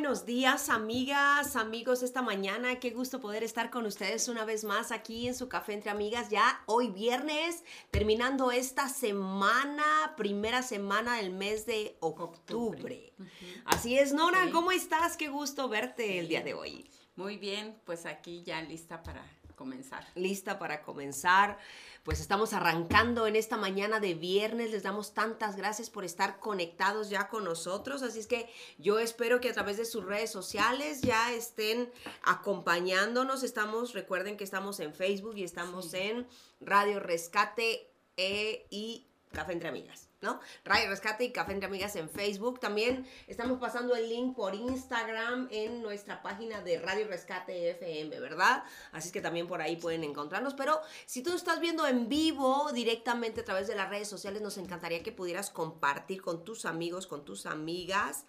Buenos días, amigas, amigos, esta mañana. Qué gusto poder estar con ustedes una vez más aquí en su Café entre Amigas. Ya hoy viernes, terminando esta semana, primera semana del mes de octubre. Así es, Nora, ¿cómo estás? Qué gusto verte el día de hoy. Muy bien, pues aquí ya lista para comenzar. Lista para comenzar pues estamos arrancando en esta mañana de viernes. Les damos tantas gracias por estar conectados ya con nosotros. Así es que yo espero que a través de sus redes sociales ya estén acompañándonos. Estamos, recuerden que estamos en Facebook y estamos en Radio Rescate e y Café entre Amigas. ¿no? Radio Rescate y Café entre Amigas en Facebook. También estamos pasando el link por Instagram en nuestra página de Radio Rescate FM, ¿verdad? Así que también por ahí pueden encontrarnos. Pero si tú estás viendo en vivo directamente a través de las redes sociales, nos encantaría que pudieras compartir con tus amigos, con tus amigas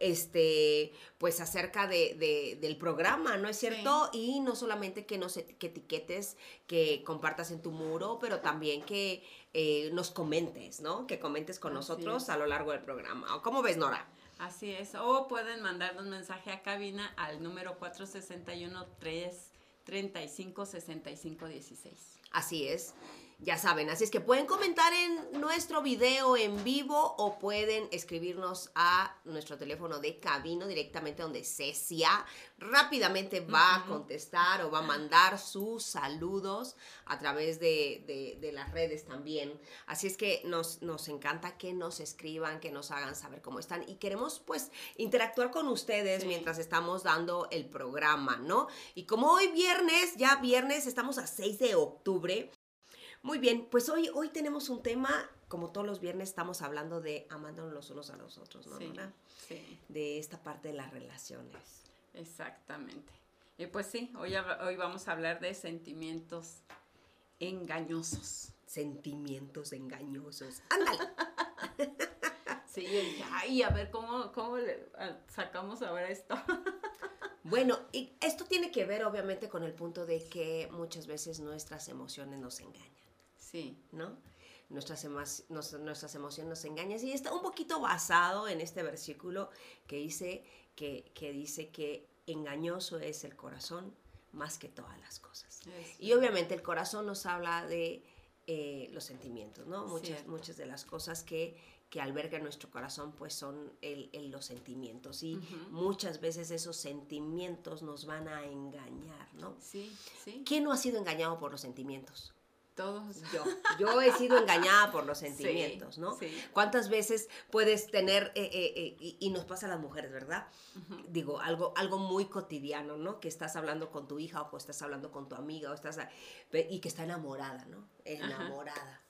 este, pues acerca de, del programa, ¿no es cierto? Y no solamente que nos que etiquetes, que compartas en tu muro, pero también que eh, nos comentes, ¿no? Que comentes con nosotros a lo largo del programa. ¿Cómo ves, Nora? Así es. O pueden mandarnos mensaje a cabina al número 461 335 6516. Así es ya saben, así es que pueden comentar en nuestro video en vivo o pueden escribirnos a nuestro teléfono de cabino directamente donde Cecia rápidamente va a contestar o va a mandar sus saludos a través de, las redes también. Así es que nos, nos encanta que nos escriban, que nos hagan saber cómo están y queremos pues interactuar con ustedes mientras estamos dando el programa, ¿no? Y como hoy viernes, ya viernes, estamos a 6 de octubre, muy bien, pues hoy, hoy tenemos un tema, como todos los viernes estamos hablando de amándonos los unos a los otros, ¿no? Sí, sí. De esta parte de las relaciones. Exactamente. Y pues sí, hoy, hoy vamos a hablar de sentimientos engañosos. Sentimientos engañosos. Ándale. sí, y a ver cómo, cómo le sacamos ahora esto. Bueno, y esto tiene que ver obviamente con el punto de que muchas veces nuestras emociones nos engañan. Sí. ¿No? Nuestras, nuestras emociones nos engañan. Y está un poquito basado en este versículo que dice que, dice que engañoso es el corazón más que todas las cosas. Y obviamente el corazón nos habla de eh, los sentimientos, ¿no? Muchas, muchas de las cosas que, que alberga nuestro corazón pues son el, los sentimientos y muchas veces esos sentimientos nos van a engañar, ¿no? Sí, sí. ¿Quién no ha sido engañado por los sentimientos? Todos. Yo, yo he sido engañada por los sentimientos, ¿no? Sí. ¿Cuántas veces puedes tener, eh, eh, eh, y, nos pasa a las mujeres, ¿verdad? Digo, algo, algo muy cotidiano, ¿no? Que estás hablando con tu hija o estás hablando con tu amiga o estás, y que está enamorada, ¿no? Enamorada.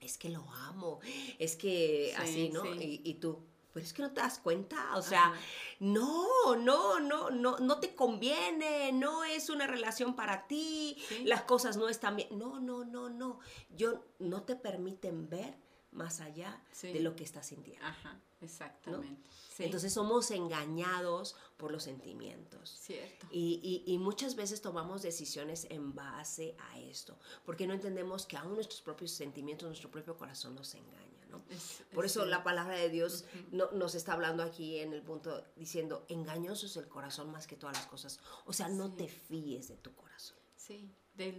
Es que lo amo, es que así, ¿no? y tú, pero es que no te das cuenta, o sea, no, no, no, no, no te conviene, no es una relación para ti, las cosas no están bien, no, no, no, no, yo no te permiten ver más allá de lo que estás sintiendo. Ajá, exactamente. Entonces somos engañados por los sentimientos. Cierto. Y, y, muchas veces tomamos decisiones en base a esto, porque no entendemos que aún nuestros propios sentimientos, nuestro propio corazón nos engaña. Por eso la palabra de Dios no, nos está hablando aquí en el punto diciendo, engañoso es el corazón más que todas las cosas. O sea, no te fíes de tu corazón. Sí, de,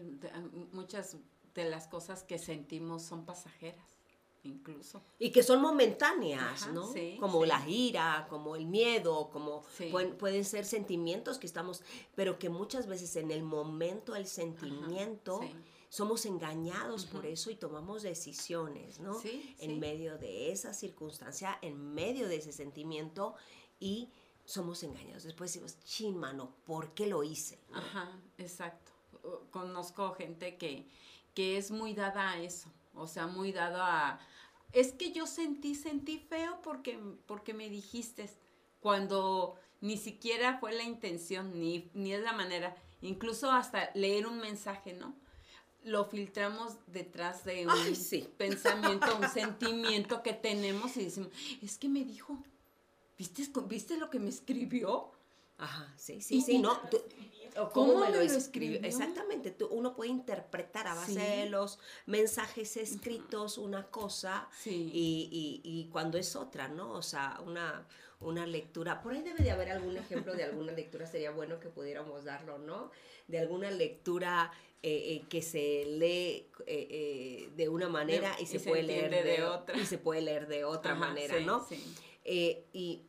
muchas de las cosas que sentimos son pasajeras. incluso. Y que son momentáneas, Ajá, ¿no? sí, como sí. la ira, como el miedo, como Sí. pueden, pueden ser sentimientos que estamos, pero que muchas veces en el momento del sentimiento sí. Somos engañados por eso y tomamos decisiones, ¿no? Sí, en sí. medio de esa circunstancia, en medio de ese sentimiento y somos engañados. Después decimos, chin, mano, ¿por qué lo hice? ¿no? Ajá, exacto. Conozco gente que, que es muy dada a eso, o sea, muy dado a... Es que yo sentí, sentí feo porque, porque me dijiste, cuando ni siquiera fue la intención, ni, ni es la manera, incluso hasta leer un mensaje, ¿no? Lo filtramos detrás de un Ay, sí. pensamiento, un sentimiento que tenemos y decimos, es que me dijo, ¿viste, ¿viste lo que me escribió? Ajá, sí, sí, sí, ¿no? Tú- ¿Cómo me lo escribió? escribió? Exactamente, tú- uno puede interpretar a base Sí. de los mensajes escritos una cosa Sí. y, y- y cuando es otra, ¿no? O sea, una, una lectura, por ahí debe de haber algún ejemplo de alguna lectura, sería bueno que pudiéramos darlo, ¿no? De alguna lectura eh, eh, que se lee eh, de una manera y y se, se puede leer de, otra. y se puede leer de otra Ajá, manera, sí, ¿no? sí. Y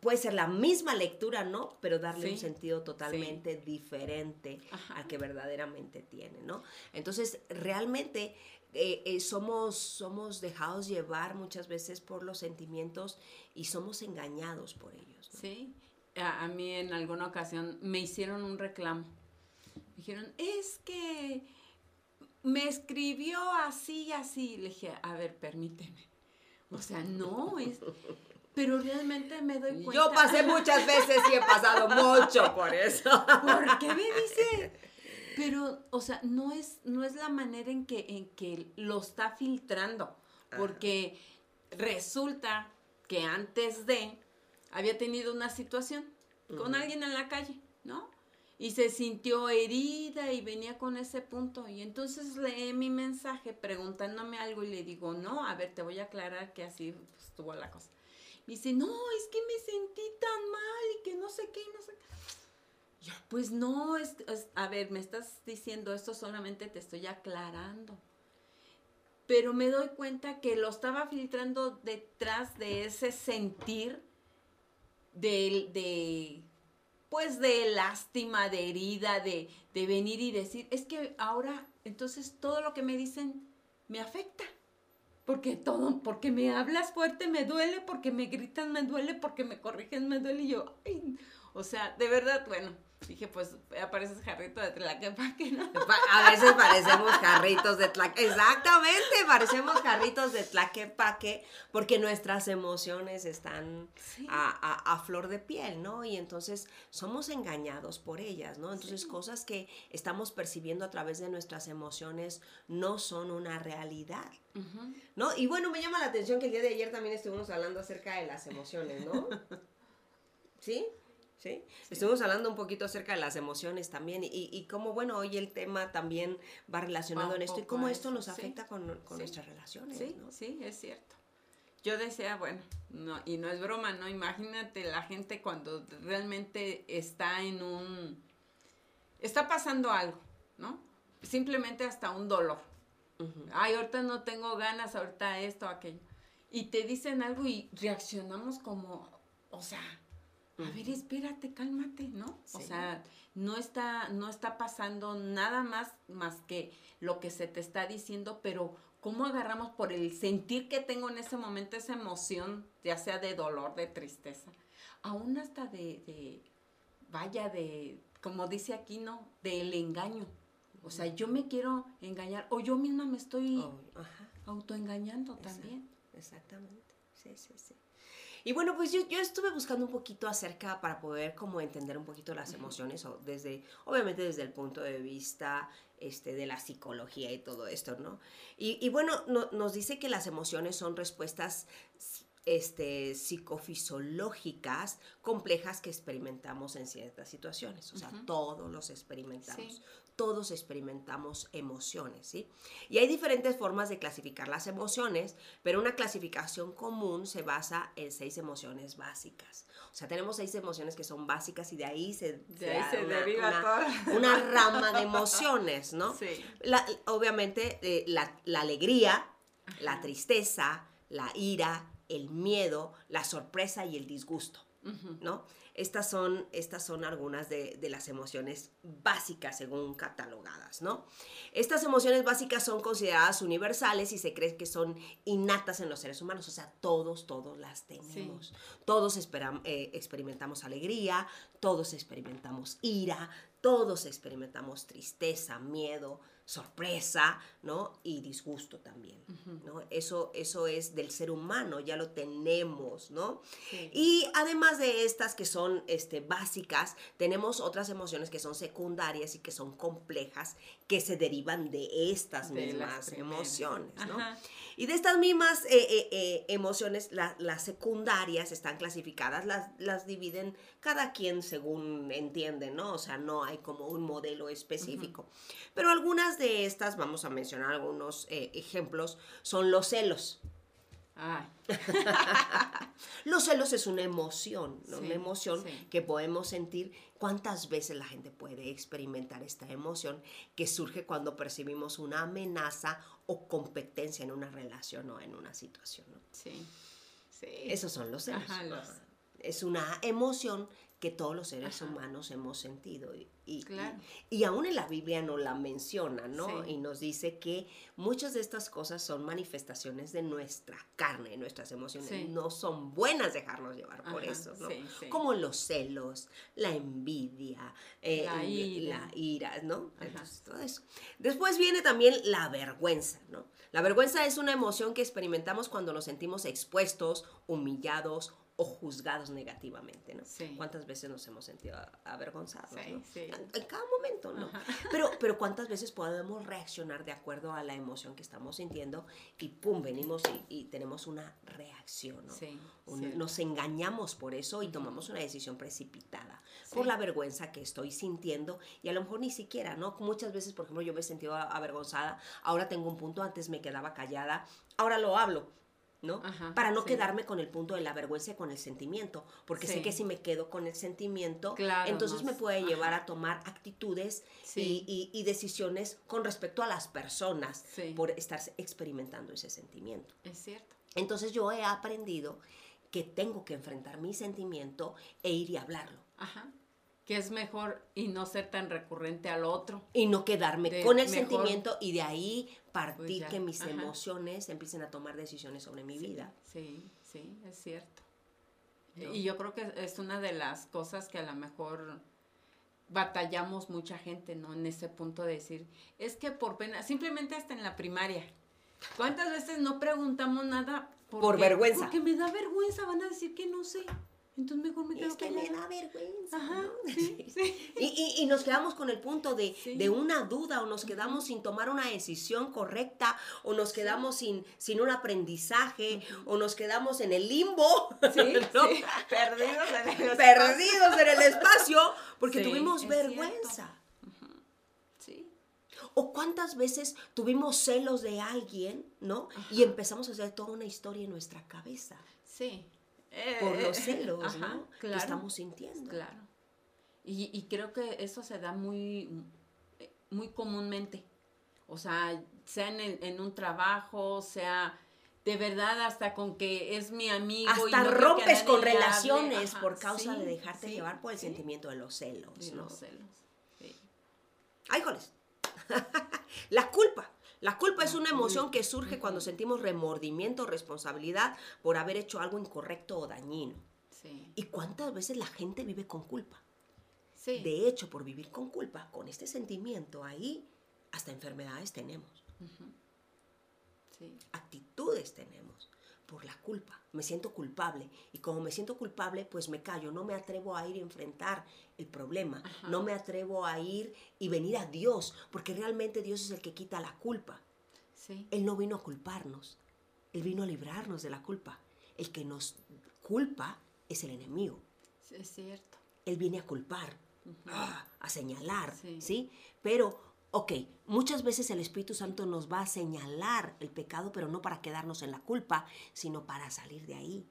puede ser la misma lectura, ¿no? Pero darle un sentido totalmente diferente Ajá. al que verdaderamente tiene, ¿no? Entonces, realmente eh, eh, somos, somos dejados llevar muchas veces por los sentimientos y somos engañados por ellos. ¿no? Sí, a, a mí en alguna ocasión me hicieron un reclamo. Dijeron, es que me escribió así y así. Le dije, a ver, permíteme. O sea, no, es... Pero realmente me doy cuenta. Yo pasé muchas veces y he pasado mucho por eso. ¿Por qué me dice? Pero, o sea, no es, no es la manera en que, en que lo está filtrando. Porque resulta que antes de había tenido una situación con alguien en la calle, ¿no? Y se sintió herida y venía con ese punto. Y entonces leí mi mensaje preguntándome algo y le digo, no, a ver, te voy a aclarar que así pues, estuvo la cosa. Dice, no, es que me sentí tan mal y que no sé qué, no sé qué. Yo, pues no, es- a ver, me estás diciendo esto, solamente te estoy aclarando. Pero me doy cuenta que lo estaba filtrando detrás de ese sentir de, de pues de lástima, de herida, de, de venir y decir, es que ahora, entonces todo lo que me dicen me afecta. Porque todo, porque me hablas fuerte me duele, porque me gritan me duele, porque me corrigen me duele. Y yo, ay, o sea, de verdad, bueno, dije, pues apareces jarrito de tlaquepaque, ¿no? A veces parecemos jarritos de tlaque. Exactamente, parecemos jarritos de tlaquepaque porque nuestras emociones están Sí. a, a- a flor de piel, ¿no? Y entonces somos engañados por ellas, ¿no? Entonces cosas que estamos percibiendo a través de nuestras emociones no son una realidad. ¿No? Y bueno, me llama la atención que el día de ayer también estuvimos hablando acerca de las emociones, ¿no? ¿Sí? ¿Sí? Estuvimos hablando un poquito acerca de las emociones también y, y cómo, bueno, hoy el tema también va relacionado en esto y cómo esto eso, nos sí. afecta con, con Sí. nuestras relaciones, Sí, ¿no? sí, es cierto. Yo decía, bueno, no, y no es broma, ¿no? Imagínate la gente cuando realmente está en un... Está pasando algo, ¿no? Simplemente hasta un dolor. Ujú. Ay, ahorita no tengo ganas, ahorita esto, aquello. Y te dicen algo y reaccionamos como, o sea, a ver, espérate, cálmate, ¿no? O sea, no está, no está pasando nada más más que lo que se te está diciendo, pero ¿cómo agarramos por el sentir que tengo en ese momento esa emoción, ya sea de dolor, de tristeza, aún hasta de, de vaya, de, como dice aquí, ¿no? Del engaño. O sea, yo me quiero engañar, o yo misma me estoy Oh, autoengañando Exacto. también. Exactamente, sí, sí, sí. Y bueno, pues yo, yo estuve buscando un poquito acerca para poder como entender un poquito las emociones, o desde, obviamente desde el punto de vista este, de la psicología y todo esto, ¿no? Y, y bueno, no- nos dice que las emociones son respuestas este, psicofisiológicas complejas que experimentamos en ciertas situaciones. O sea, todos los experimentamos. Sí. Todos experimentamos emociones, ¿sí? Y hay diferentes formas de clasificar las emociones, pero una clasificación común se basa en seis emociones básicas. O sea, tenemos seis emociones que son básicas y de ahí se, De ahí da se deriva una, toda. una rama de emociones, ¿no? Sí. La- obviamente, eh, la, la alegría, la tristeza, la ira, el miedo, la sorpresa y el disgusto, ¿no? Estas son, estas son algunas de, las emociones básicas según catalogadas, ¿no? Estas emociones básicas son consideradas universales y se cree que son innatas en los seres humanos, o sea, todos, todos las tenemos. Todos eh, experimentamos alegría, todos experimentamos ira, todos experimentamos tristeza, miedo, sorpresa, ¿no? Y disgusto también, ¿no? Eso, eso es del ser humano, ya lo tenemos, ¿no? Y además de estas que son este, básicas, tenemos otras emociones que son secundarias y que son complejas, que se derivan de estas mismas emociones, ¿no? Y de estas mismas eh, eh, eh, emociones, las secundarias están clasificadas, las, las dividen cada quien según entiende, ¿no? O sea, no hay como un modelo específico. Pero algunas de estas, vamos a mencionar algunos ejemplos, son los celos. Los celos es una emoción, ¿no? una emoción que podemos sentir. ¿Cuántas veces la gente puede experimentar esta emoción que surge cuando percibimos una amenaza o competencia en una relación o en una situación? ¿no? Sí. sí. Esos son los celos. Es una emoción que todos los seres humanos hemos sentido. Y, y, aún en la Biblia no la menciona, ¿no? Y nos dice que muchas de estas cosas son manifestaciones de nuestra carne, nuestras emociones. No son buenas dejarnos llevar por eso, ¿no? Como los celos, la envidia, eh, la, ira. ¿no? Entonces, todo eso. Después viene también la vergüenza, ¿no? La vergüenza es una emoción que experimentamos cuando nos sentimos expuestos, humillados o juzgados negativamente, ¿no? ¿Cuántas veces nos hemos sentido avergonzados, ¿no? En cada momento, ¿no? Pero, pero ¿cuántas veces podemos reaccionar de acuerdo a la emoción que estamos sintiendo y pum, venimos y, tenemos una reacción, ¿no? nos engañamos por eso y tomamos una decisión precipitada por la vergüenza que estoy sintiendo y a lo mejor ni siquiera, ¿no? Muchas veces, por ejemplo, yo me he sentido avergonzada, ahora tengo un punto, antes me quedaba callada, ahora lo hablo ¿no? Para no quedarme con el punto de la vergüenza y con el sentimiento, porque sé que si me quedo con el sentimiento, entonces me puede llevar a tomar actitudes y, decisiones con respecto a las personas por estar experimentando ese sentimiento. Es cierto. Entonces yo he aprendido que tengo que enfrentar mi sentimiento e ir y hablarlo. Ajá que es mejor y no ser tan recurrente al otro. Y no quedarme con el sentimiento y de ahí partir pues que mis emociones empiecen a tomar decisiones sobre mi vida. Sí, sí, es cierto. Y yo creo que es una de las cosas que a lo mejor batallamos mucha gente, ¿no? En ese punto de decir, es que por pena, simplemente hasta en la primaria. ¿Cuántas veces no preguntamos nada? por vergüenza. Porque me da vergüenza, van a decir que no sé. Entonces mejor me quedo Es que me da vergüenza. Ajá, sí, sí. Y, y, nos quedamos con el punto de, de, una duda o nos quedamos sin tomar una decisión correcta o nos quedamos sin, sin un aprendizaje o nos quedamos en el limbo. Perdidos en el espacio. Perdidos en el espacio porque tuvimos vergüenza. Sí. O cuántas veces tuvimos celos de alguien, ¿no? Y empezamos a hacer toda una historia en nuestra cabeza. Sí por los eh, celos, ¿no? que estamos sintiendo. Claro. Y, y, creo que eso se da muy, muy comúnmente. O sea, sea en, en un trabajo, sea de verdad hasta con que es mi amigo. Hasta rompes con relaciones por causa de dejarte llevar por el sentimiento de los celos. De los celos. ¡Ay, joles! La culpa. La culpa es una emoción que surge cuando sentimos remordimiento o responsabilidad por haber hecho algo incorrecto o dañino. ¿Y cuántas veces la gente vive con culpa? De hecho, por vivir con culpa, con este sentimiento ahí, hasta enfermedades tenemos. Actitudes tenemos por la culpa. Me siento culpable. Y como me siento culpable, pues me callo. No me atrevo a ir a enfrentar el problema. No me atrevo a ir y venir a Dios, porque realmente Dios es el que quita la culpa. Él no vino a culparnos. Él vino a librarnos de la culpa. El que nos culpa es el enemigo. es cierto. Él viene a culpar, ah, a señalar, ¿sí? Pero Ok, muchas veces el Espíritu Santo nos va a señalar el pecado, pero no para quedarnos en la culpa, sino para salir de ahí.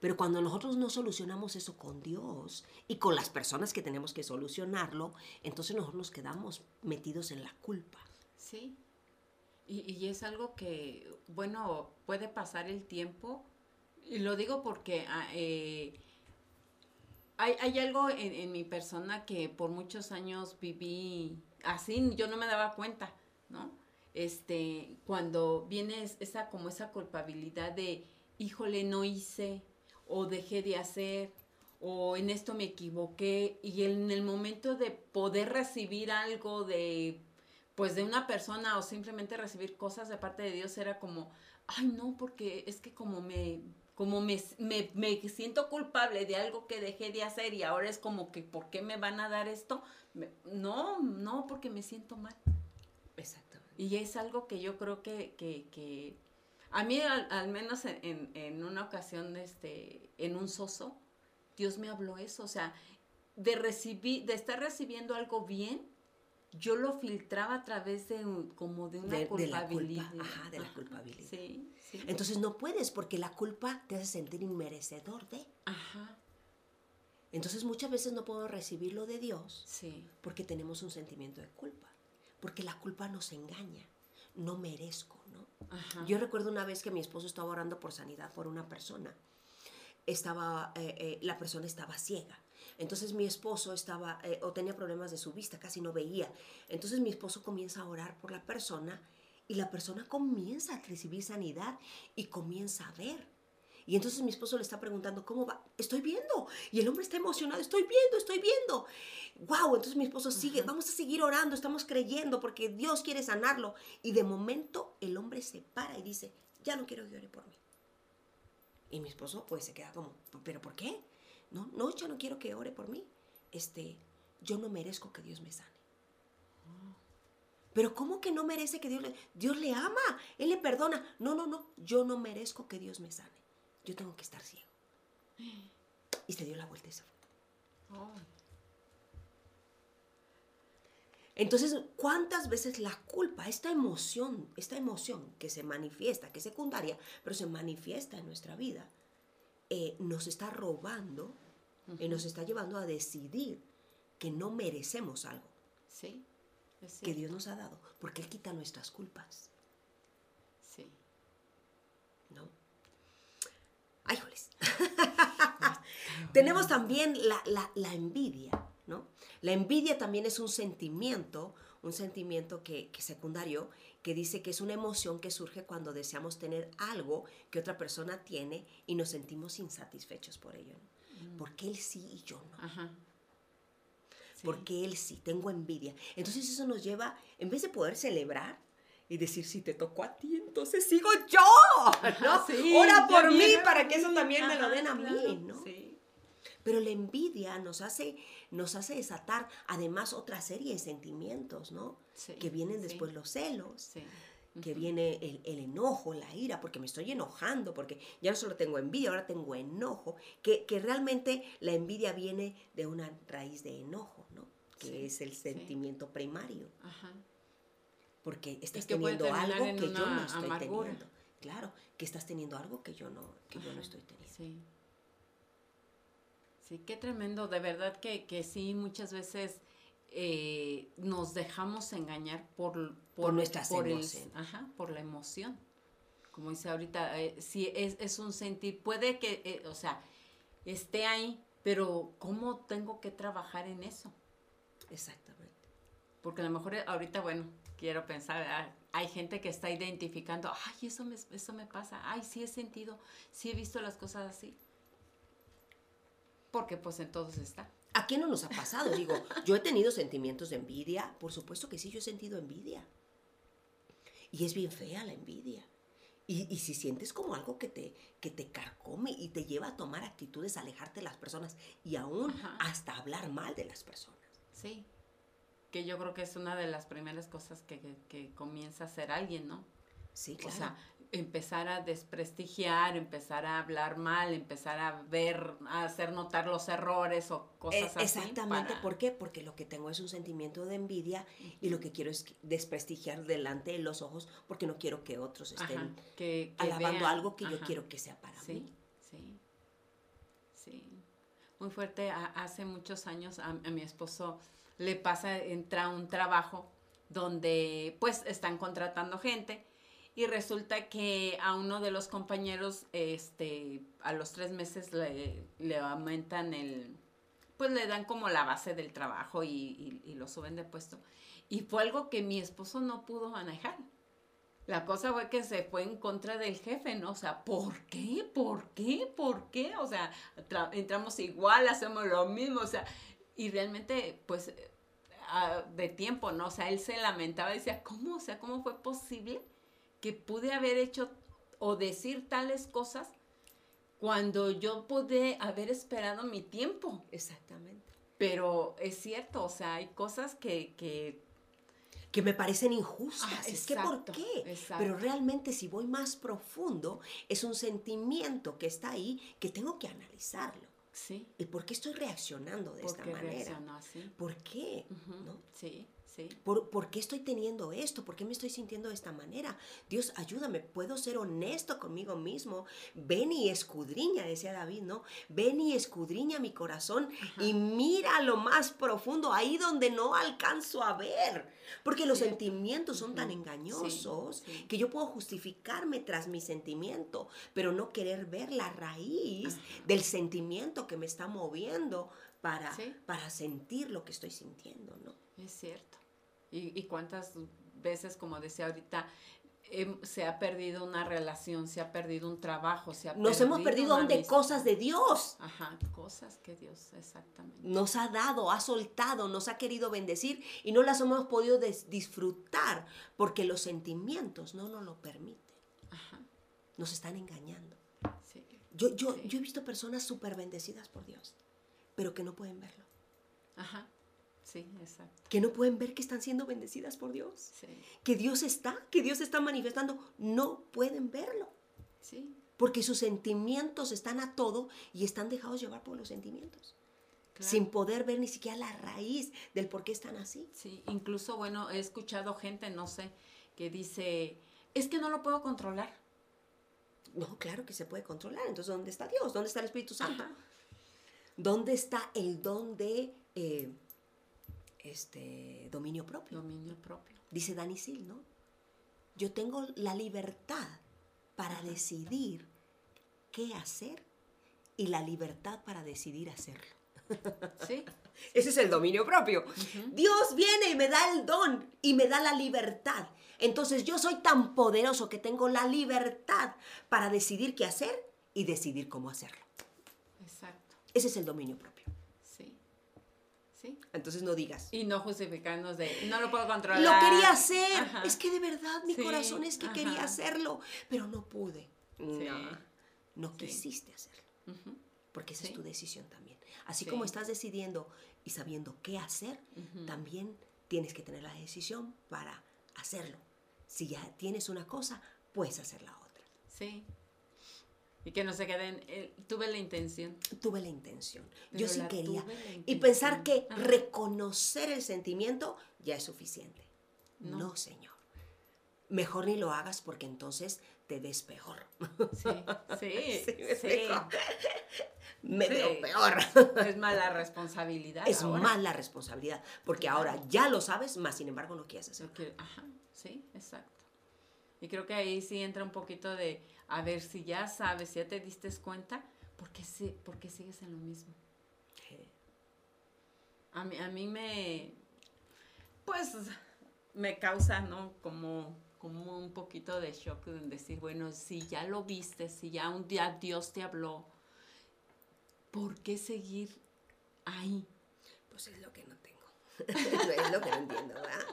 Pero cuando nosotros no solucionamos eso con Dios y con las personas que tenemos que solucionarlo, entonces nosotros nos quedamos metidos en la culpa. Sí. Y, es algo que, bueno, puede pasar el tiempo. Y lo digo porque ah, eh, hay, algo en, en, mi persona que por muchos años viví así, yo no me daba cuenta, ¿no? Este, cuando viene esa como esa culpabilidad de, híjole, no hice, o dejé de hacer, o en esto me equivoqué, y en el momento de poder recibir algo de pues de una persona o simplemente recibir cosas de parte de Dios era como, ay no, porque es que como me, como me, me, siento culpable de algo que dejé de hacer y ahora es como que, ¿por qué me van a dar esto? no, no, porque me siento mal. Exactamente. Y es algo que yo creo que, que, que a mí al, menos en, en, una ocasión, este, en un soso, Dios me habló eso, o sea, de recibir, de estar recibiendo algo bien yo lo filtraba a través de como de una culpabilidad. De la culpa, ajá, de la culpabilidad. Sí, sí. Entonces no puedes porque la culpa te hace sentir inmerecedor de. Ajá. Entonces muchas veces no puedo recibir lo de Dios sí. porque tenemos un sentimiento de culpa. Porque la culpa nos engaña. No merezco, ¿no? Ajá. Yo recuerdo una vez que mi esposo estaba orando por sanidad por una persona. Estaba, eh, eh, la persona estaba ciega entonces mi esposo estaba eh, o tenía problemas de su vista, casi no veía. Entonces mi esposo comienza a orar por la persona y la persona comienza a recibir sanidad y comienza a ver. Y entonces mi esposo le está preguntando, ¿cómo va? Estoy viendo. Y el hombre está emocionado, estoy viendo, estoy viendo. Wow, entonces mi esposo sigue, vamos a seguir orando, estamos creyendo porque Dios quiere sanarlo. Y de momento el hombre se para y dice, ya no quiero que ore por mí. Y mi esposo pues se queda como, ¿pero por qué? No, no, yo no quiero que ore por mí. Este, yo no merezco que Dios me sane. Pero ¿cómo que no merece que Dios le... Dios le ama, Él le perdona. No, no, no, yo no merezco que Dios me sane. Yo tengo que estar ciego. Y se dio la vuelta y se. Entonces, ¿cuántas veces la culpa, esta emoción, esta emoción que se manifiesta, que es secundaria, pero se manifiesta en nuestra vida, eh, nos está robando y nos está llevando a decidir que no merecemos algo. Sí. Que Dios nos ha dado, porque Él quita nuestras culpas. Sí. ¿No? ¡Ay, joles! Tenemos también la, envidia, ¿no? La envidia también es un sentimiento, un sentimiento que, que secundario, que dice que es una emoción que surge cuando deseamos tener algo que otra persona tiene y nos sentimos insatisfechos por ello. ¿no? Porque él sí y yo no. Ajá. Porque él sí, tengo envidia. Entonces eso nos lleva, en vez de poder celebrar y decir, si te tocó a ti, entonces sigo yo, ¿no? Ora por mí para que eso también me lo den a mí, ¿no? Sí. Pero la envidia nos hace, nos hace desatar además otra serie de sentimientos, ¿no? que vienen después los celos. Que viene el, enojo, la ira, porque me estoy enojando, porque ya no solo tengo envidia, ahora tengo enojo, que, realmente la envidia viene de una raíz de enojo, ¿no? Que es el sentimiento primario. Porque estás teniendo algo que yo no estoy teniendo. Claro, que estás teniendo algo que yo no, que yo no estoy teniendo. Sí, qué tremendo, de verdad que, que sí, muchas veces eh, nos dejamos engañar por, por, nuestras por emociones. ajá, por la emoción. Como dice ahorita, eh, sí, es, es, un sentir, puede que, eh, o sea, esté ahí, pero ¿cómo tengo que trabajar en eso? Exactamente. Porque a lo mejor ahorita, bueno, quiero pensar, ah, hay gente que está identificando, ay, eso me, eso me pasa, ay, sí he sentido, sí he visto las cosas así porque pues en todos está. ¿A quién no nos ha pasado? Digo, yo he tenido sentimientos de envidia, por supuesto que sí, yo he sentido envidia. Y es bien fea la envidia. Y, si sientes como algo que te, que te carcome y te lleva a tomar actitudes, a alejarte de las personas y aún hasta hablar mal de las personas. Sí, que yo creo que es una de las primeras cosas que, que, comienza a hacer alguien, ¿no? Sí, claro empezar a desprestigiar, empezar a hablar mal, empezar a ver, a hacer notar los errores o cosas así. Exactamente, ¿por qué? Porque lo que tengo es un sentimiento de envidia y lo que quiero es desprestigiar delante de los ojos porque no quiero que otros estén alabando algo que yo quiero que sea para mí. Sí, sí. Muy fuerte. hace muchos años a, mi esposo le pasa, entra un trabajo donde pues están contratando gente y resulta que a uno de los compañeros, este, a los tres meses le, aumentan el, pues le dan como la base del trabajo y, lo suben de puesto. Y fue algo que mi esposo no pudo manejar. La cosa fue que se fue en contra del jefe, ¿no? O sea, ¿por qué? ¿Por qué? ¿Por qué? O sea, entramos igual, hacemos lo mismo, o sea, y realmente, pues, de tiempo, ¿no? O sea, él se lamentaba, decía, ¿cómo? O sea, ¿cómo fue posible que pude haber hecho o decir tales cosas cuando yo pude haber esperado mi tiempo? Exactamente. Pero es cierto, o sea, hay cosas que, que que me parecen injustas. Ah, es que ¿por qué? Pero realmente si voy más profundo, es un sentimiento que está ahí que tengo que analizarlo. Sí. ¿Y por qué estoy reaccionando de esta manera? Así? ¿Por qué? ¿No? Sí. ¿Por, qué estoy teniendo esto? ¿Por qué me estoy sintiendo de esta manera? Dios, ayúdame, puedo ser honesto conmigo mismo. Ven y escudriña, decía David, ¿no? Ven y escudriña mi corazón y mira lo más profundo, ahí donde no alcanzo a ver. Porque los sentimientos son tan engañosos que yo puedo justificarme tras mi sentimiento, pero no querer ver la raíz del sentimiento que me está moviendo para, para sentir lo que estoy sintiendo, ¿no? Es cierto. Y, cuántas veces, como decía ahorita, se ha perdido una relación, se ha perdido un trabajo, se ha Nos hemos perdido aún de cosas de Dios. Ajá, cosas que Dios, exactamente. Nos ha dado, ha soltado, nos ha querido bendecir y no las hemos podido disfrutar porque los sentimientos no nos lo permiten. Ajá. Nos están engañando. Sí. Yo, yo, yo he visto personas súper bendecidas por Dios, pero que no pueden verlo. Ajá. Sí, exacto. Que no pueden ver que están siendo bendecidas por Dios. Que Dios está, que Dios está manifestando. No pueden verlo. Sí. Porque sus sentimientos están a todo y están dejados llevar por los sentimientos. Sin poder ver ni siquiera la raíz del por qué están así. Sí, incluso, bueno, he escuchado gente, no sé, que dice, es que no lo puedo controlar. No, claro que se puede controlar. Entonces, ¿dónde está Dios? ¿Dónde está el Espíritu Santo? ¿Dónde está el don de eh, este, dominio propio. Dominio propio. Dice Dani Sil, ¿no? Yo tengo la libertad para decidir qué hacer y la libertad para decidir hacerlo. Sí. Ese es el dominio propio. Dios viene y me da el don y me da la libertad. Entonces yo soy tan poderoso que tengo la libertad para decidir qué hacer y decidir cómo hacerlo. Exacto. Ese es el dominio propio. Sí. Entonces no digas. Y no justificarnos de, no lo puedo controlar. Lo quería hacer. Es que de verdad mi corazón es que quería hacerlo, pero no pude. No, no quisiste hacerlo. Porque esa es tu decisión también. Así como estás decidiendo y sabiendo qué hacer, también tienes que tener la decisión para hacerlo. Si ya tienes una cosa, puedes hacer la otra. Sí. Y que no se queden, eh, tuve la intención. Tuve la intención. Yo sí quería. Y pensar que reconocer el sentimiento ya es suficiente. No. Señor. Mejor ni lo hagas porque entonces te ves peor. Sí, sí, sí. me, veo peor. Es más la responsabilidad. Es más la responsabilidad, porque ahora ya lo sabes, más sin embargo no quieres hacerlo. Ajá, sí, exacto. Y creo que ahí sí entra un poquito de, a ver, si ya sabes, si ya te diste cuenta, ¿por qué, por qué sigues en lo mismo? A mí, a mí me, pues, me causa, ¿no? Como, como un poquito de shock en decir, bueno, si ya lo viste, si ya un día Dios te habló, ¿por qué seguir ahí? Pues es lo que no tengo. es lo que no entiendo, ¿verdad?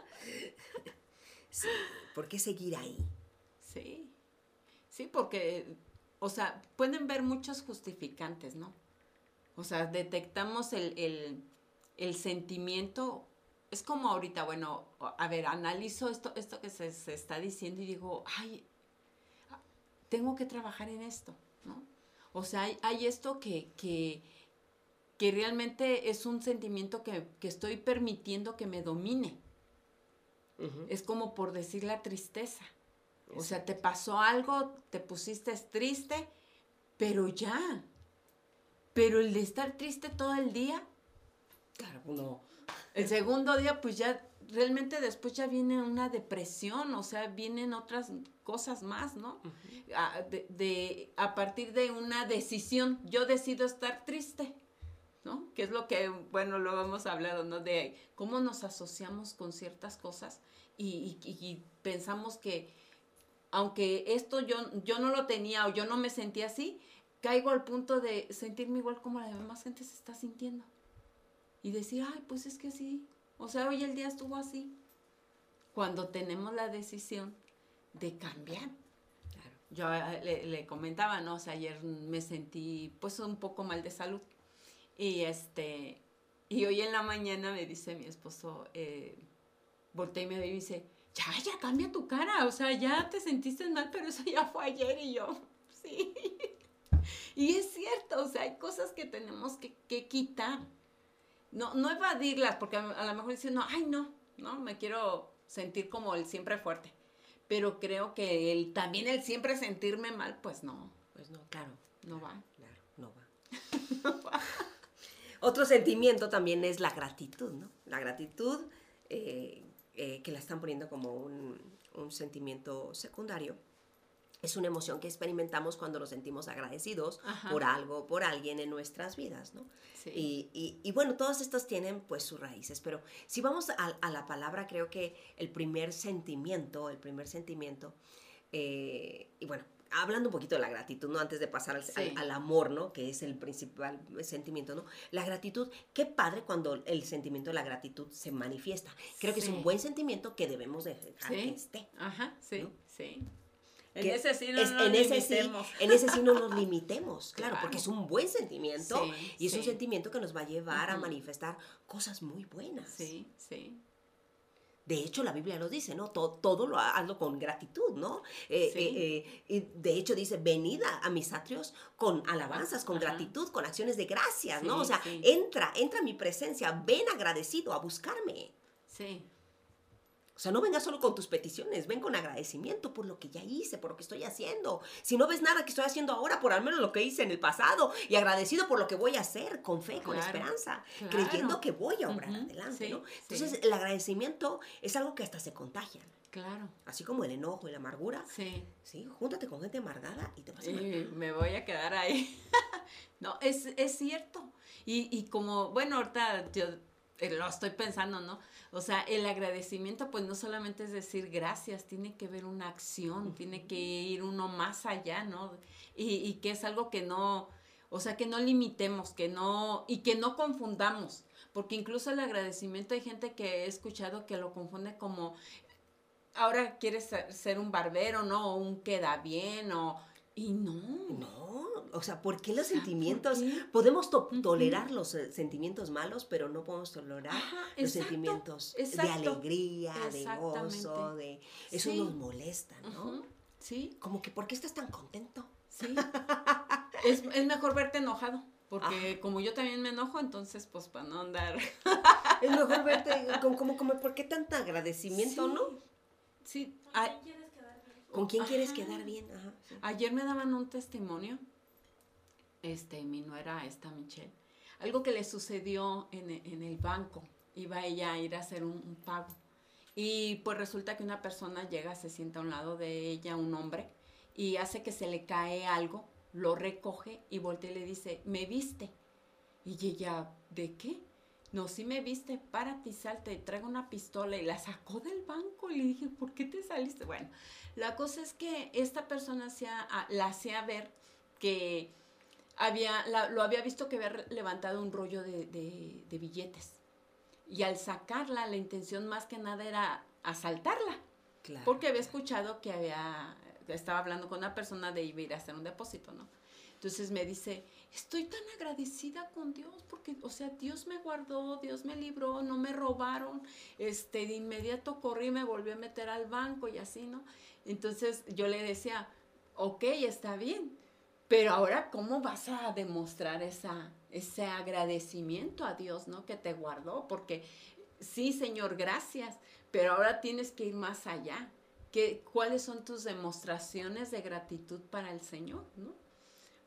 Sí, ¿por qué seguir ahí? Sí, sí, porque, o sea, pueden ver muchos justificantes, ¿no? O sea, detectamos el, sentimiento, es como ahorita, bueno, a ver, analizo esto, esto que se, está diciendo y digo, ay, tengo que trabajar en esto, ¿no? O sea, hay, esto que, que, realmente es un sentimiento que, estoy permitiendo que me domine. Es como por decir la tristeza. O sea, te pasó algo, te pusiste triste, pero ya. Pero el de estar triste todo el día. Claro, no. El segundo día, pues ya realmente después ya viene una depresión, o sea, vienen otras cosas más, ¿no? a, de, a partir de una decisión, yo decido estar triste, ¿no? Que es lo que, bueno, lo hemos hablado, ¿no? De cómo nos asociamos con ciertas cosas y, pensamos que, aunque esto yo, yo no lo tenía o yo no me sentía así, caigo al punto de sentirme igual como la demás gente se está sintiendo. Y decir, ay, pues es que sí. O sea, hoy el día estuvo así. Cuando tenemos la decisión de cambiar. Yo eh, le, comentaba, ¿no? O sea, ayer me sentí pues un poco mal de salud. Y este, y hoy en la mañana me dice mi esposo, eh, volteé y me ve y dice, ya, ya cambia tu cara, o sea, ya te sentiste mal, pero eso ya fue ayer y yo, sí. Y es cierto, o sea, hay cosas que tenemos que, quitar. No, no evadirlas, porque a, lo mejor dicen, no, ay, no, no, me quiero sentir como el siempre fuerte. Pero creo que el, también el siempre sentirme mal, pues no. Pues no, claro. No va. Claro, no va. no va. Otro sentimiento también es la gratitud, ¿no? La gratitud eh, eh, que la están poniendo como un, un sentimiento secundario es una emoción que experimentamos cuando nos sentimos agradecidos por algo, por alguien en nuestras vidas, ¿no? Sí. Y, y, bueno, todas estas tienen pues sus raíces, pero si vamos a, la palabra, creo que el primer sentimiento, el primer sentimiento, eh, y bueno, hablando un poquito de la gratitud, ¿no? Antes de pasar al, amor, ¿no? Que es el principal sentimiento, ¿no? La gratitud, qué padre cuando el sentimiento de la gratitud se manifiesta. Creo que es un buen sentimiento que debemos dejar que esté. Ajá, sí, sí. En ese sí no nos en ese en ese sí no nos limitemos, claro, porque es un buen sentimiento y es un sentimiento que nos va a llevar a manifestar cosas muy buenas. Sí, sí. De hecho, la Biblia lo dice, ¿no? Todo, todo lo hazlo con gratitud, ¿no? Eh, eh, eh, de hecho, dice, venida a mis atrios con alabanzas, con gratitud, con acciones de gracias, ¿no? O sea, entra, entra a mi presencia, ven agradecido a buscarme. Sí. O sea, no vengas solo con tus peticiones, ven con agradecimiento por lo que ya hice, por lo que estoy haciendo. Si no ves nada que estoy haciendo ahora, por al menos lo que hice en el pasado, y agradecido por lo que voy a hacer, con fe, con esperanza, creyendo que voy a obrar adelante, ¿no? Entonces, el agradecimiento es algo que hasta se contagia. Claro. Así como el enojo y la amargura. Sí. Sí, júntate con gente amargada y te vas a me voy a quedar ahí. no, es, es cierto. Y, y como, bueno, ahorita yo lo estoy pensando, ¿no? O sea, el agradecimiento pues no solamente es decir gracias, tiene que ver una acción, tiene que ir uno más allá, ¿no? Y, y, que es algo que no, o sea, que no limitemos, que no, y que no confundamos, porque incluso el agradecimiento hay gente que he escuchado que lo confunde como, ahora quieres ser un barbero, ¿no? O un queda bien, o, y no. No, o sea, ¿por qué los sentimientos? Podemos tolerar los eh, sentimientos malos, pero no podemos tolerar los sentimientos de alegría, de gozo, de... Eso nos molesta, ¿no? Sí. Como que, ¿por qué estás tan contento? Sí. es, mejor verte enojado. Porque como yo también me enojo, entonces pues para no andar. es mejor verte como, como, como ¿por qué tanto agradecimiento, no? Sí. ¿Con quién quieres quedar bien? Ayer me daban un testimonio, este, mi nuera, esta Michelle, algo que le sucedió en, el banco. Iba ella a ir a hacer un, pago. Y pues resulta que una persona llega, se sienta a un lado de ella, un hombre, y hace que se le cae algo, lo recoge y voltea y le dice, ¿me viste? Y ella, ¿de qué? no, si me viste, párate y salte, traigo una pistola y la sacó del banco y le dije, ¿por qué te saliste? Bueno, la cosa es que esta persona ah, la hacía ver que había, lo había visto que había levantado un rollo de, billetes. Y al sacarla, la intención más que nada era asaltarla. porque había escuchado que había, estaba hablando con una persona de ir a hacer un depósito, ¿no? Entonces me dice, estoy tan agradecida con Dios porque, o sea, Dios me guardó, Dios me libró, no me robaron, este, de inmediato corrí me volví a meter al banco y así, ¿no? Entonces yo le decía, ok, está bien, pero ahora, ¿cómo vas a demostrar esa, ese agradecimiento a Dios, ¿no? Que te guardó, porque sí, Señor, gracias, pero ahora tienes que ir más allá. ¿Qué, ¿Cuáles son tus demostraciones de gratitud para el Señor, ¿no?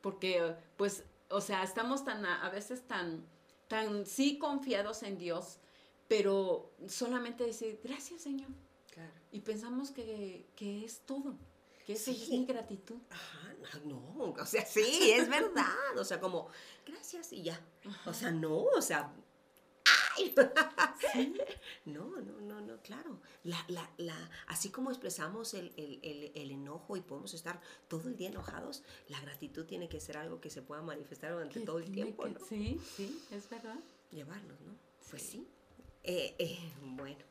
porque pues, o sea, estamos tan, a, veces tan, tan, sí confiados en Dios, pero solamente decir, gracias Señor. Claro. Y pensamos que, que es todo, que eso Sí. es mi gratitud. Ajá, no, o sea, sí, es verdad. O sea, como, gracias y ya. O sea, no, o sea, ¡ay! No, no, no, no, claro. La, la, la, así como expresamos el, el- el- el enojo y podemos estar todo el día enojados, la gratitud tiene que ser algo que se pueda manifestar durante todo el tiempo, que- ¿no? Sí, sí, es verdad. Llevarlos, ¿no? Pues Sí. sí. Eh, eh, bueno.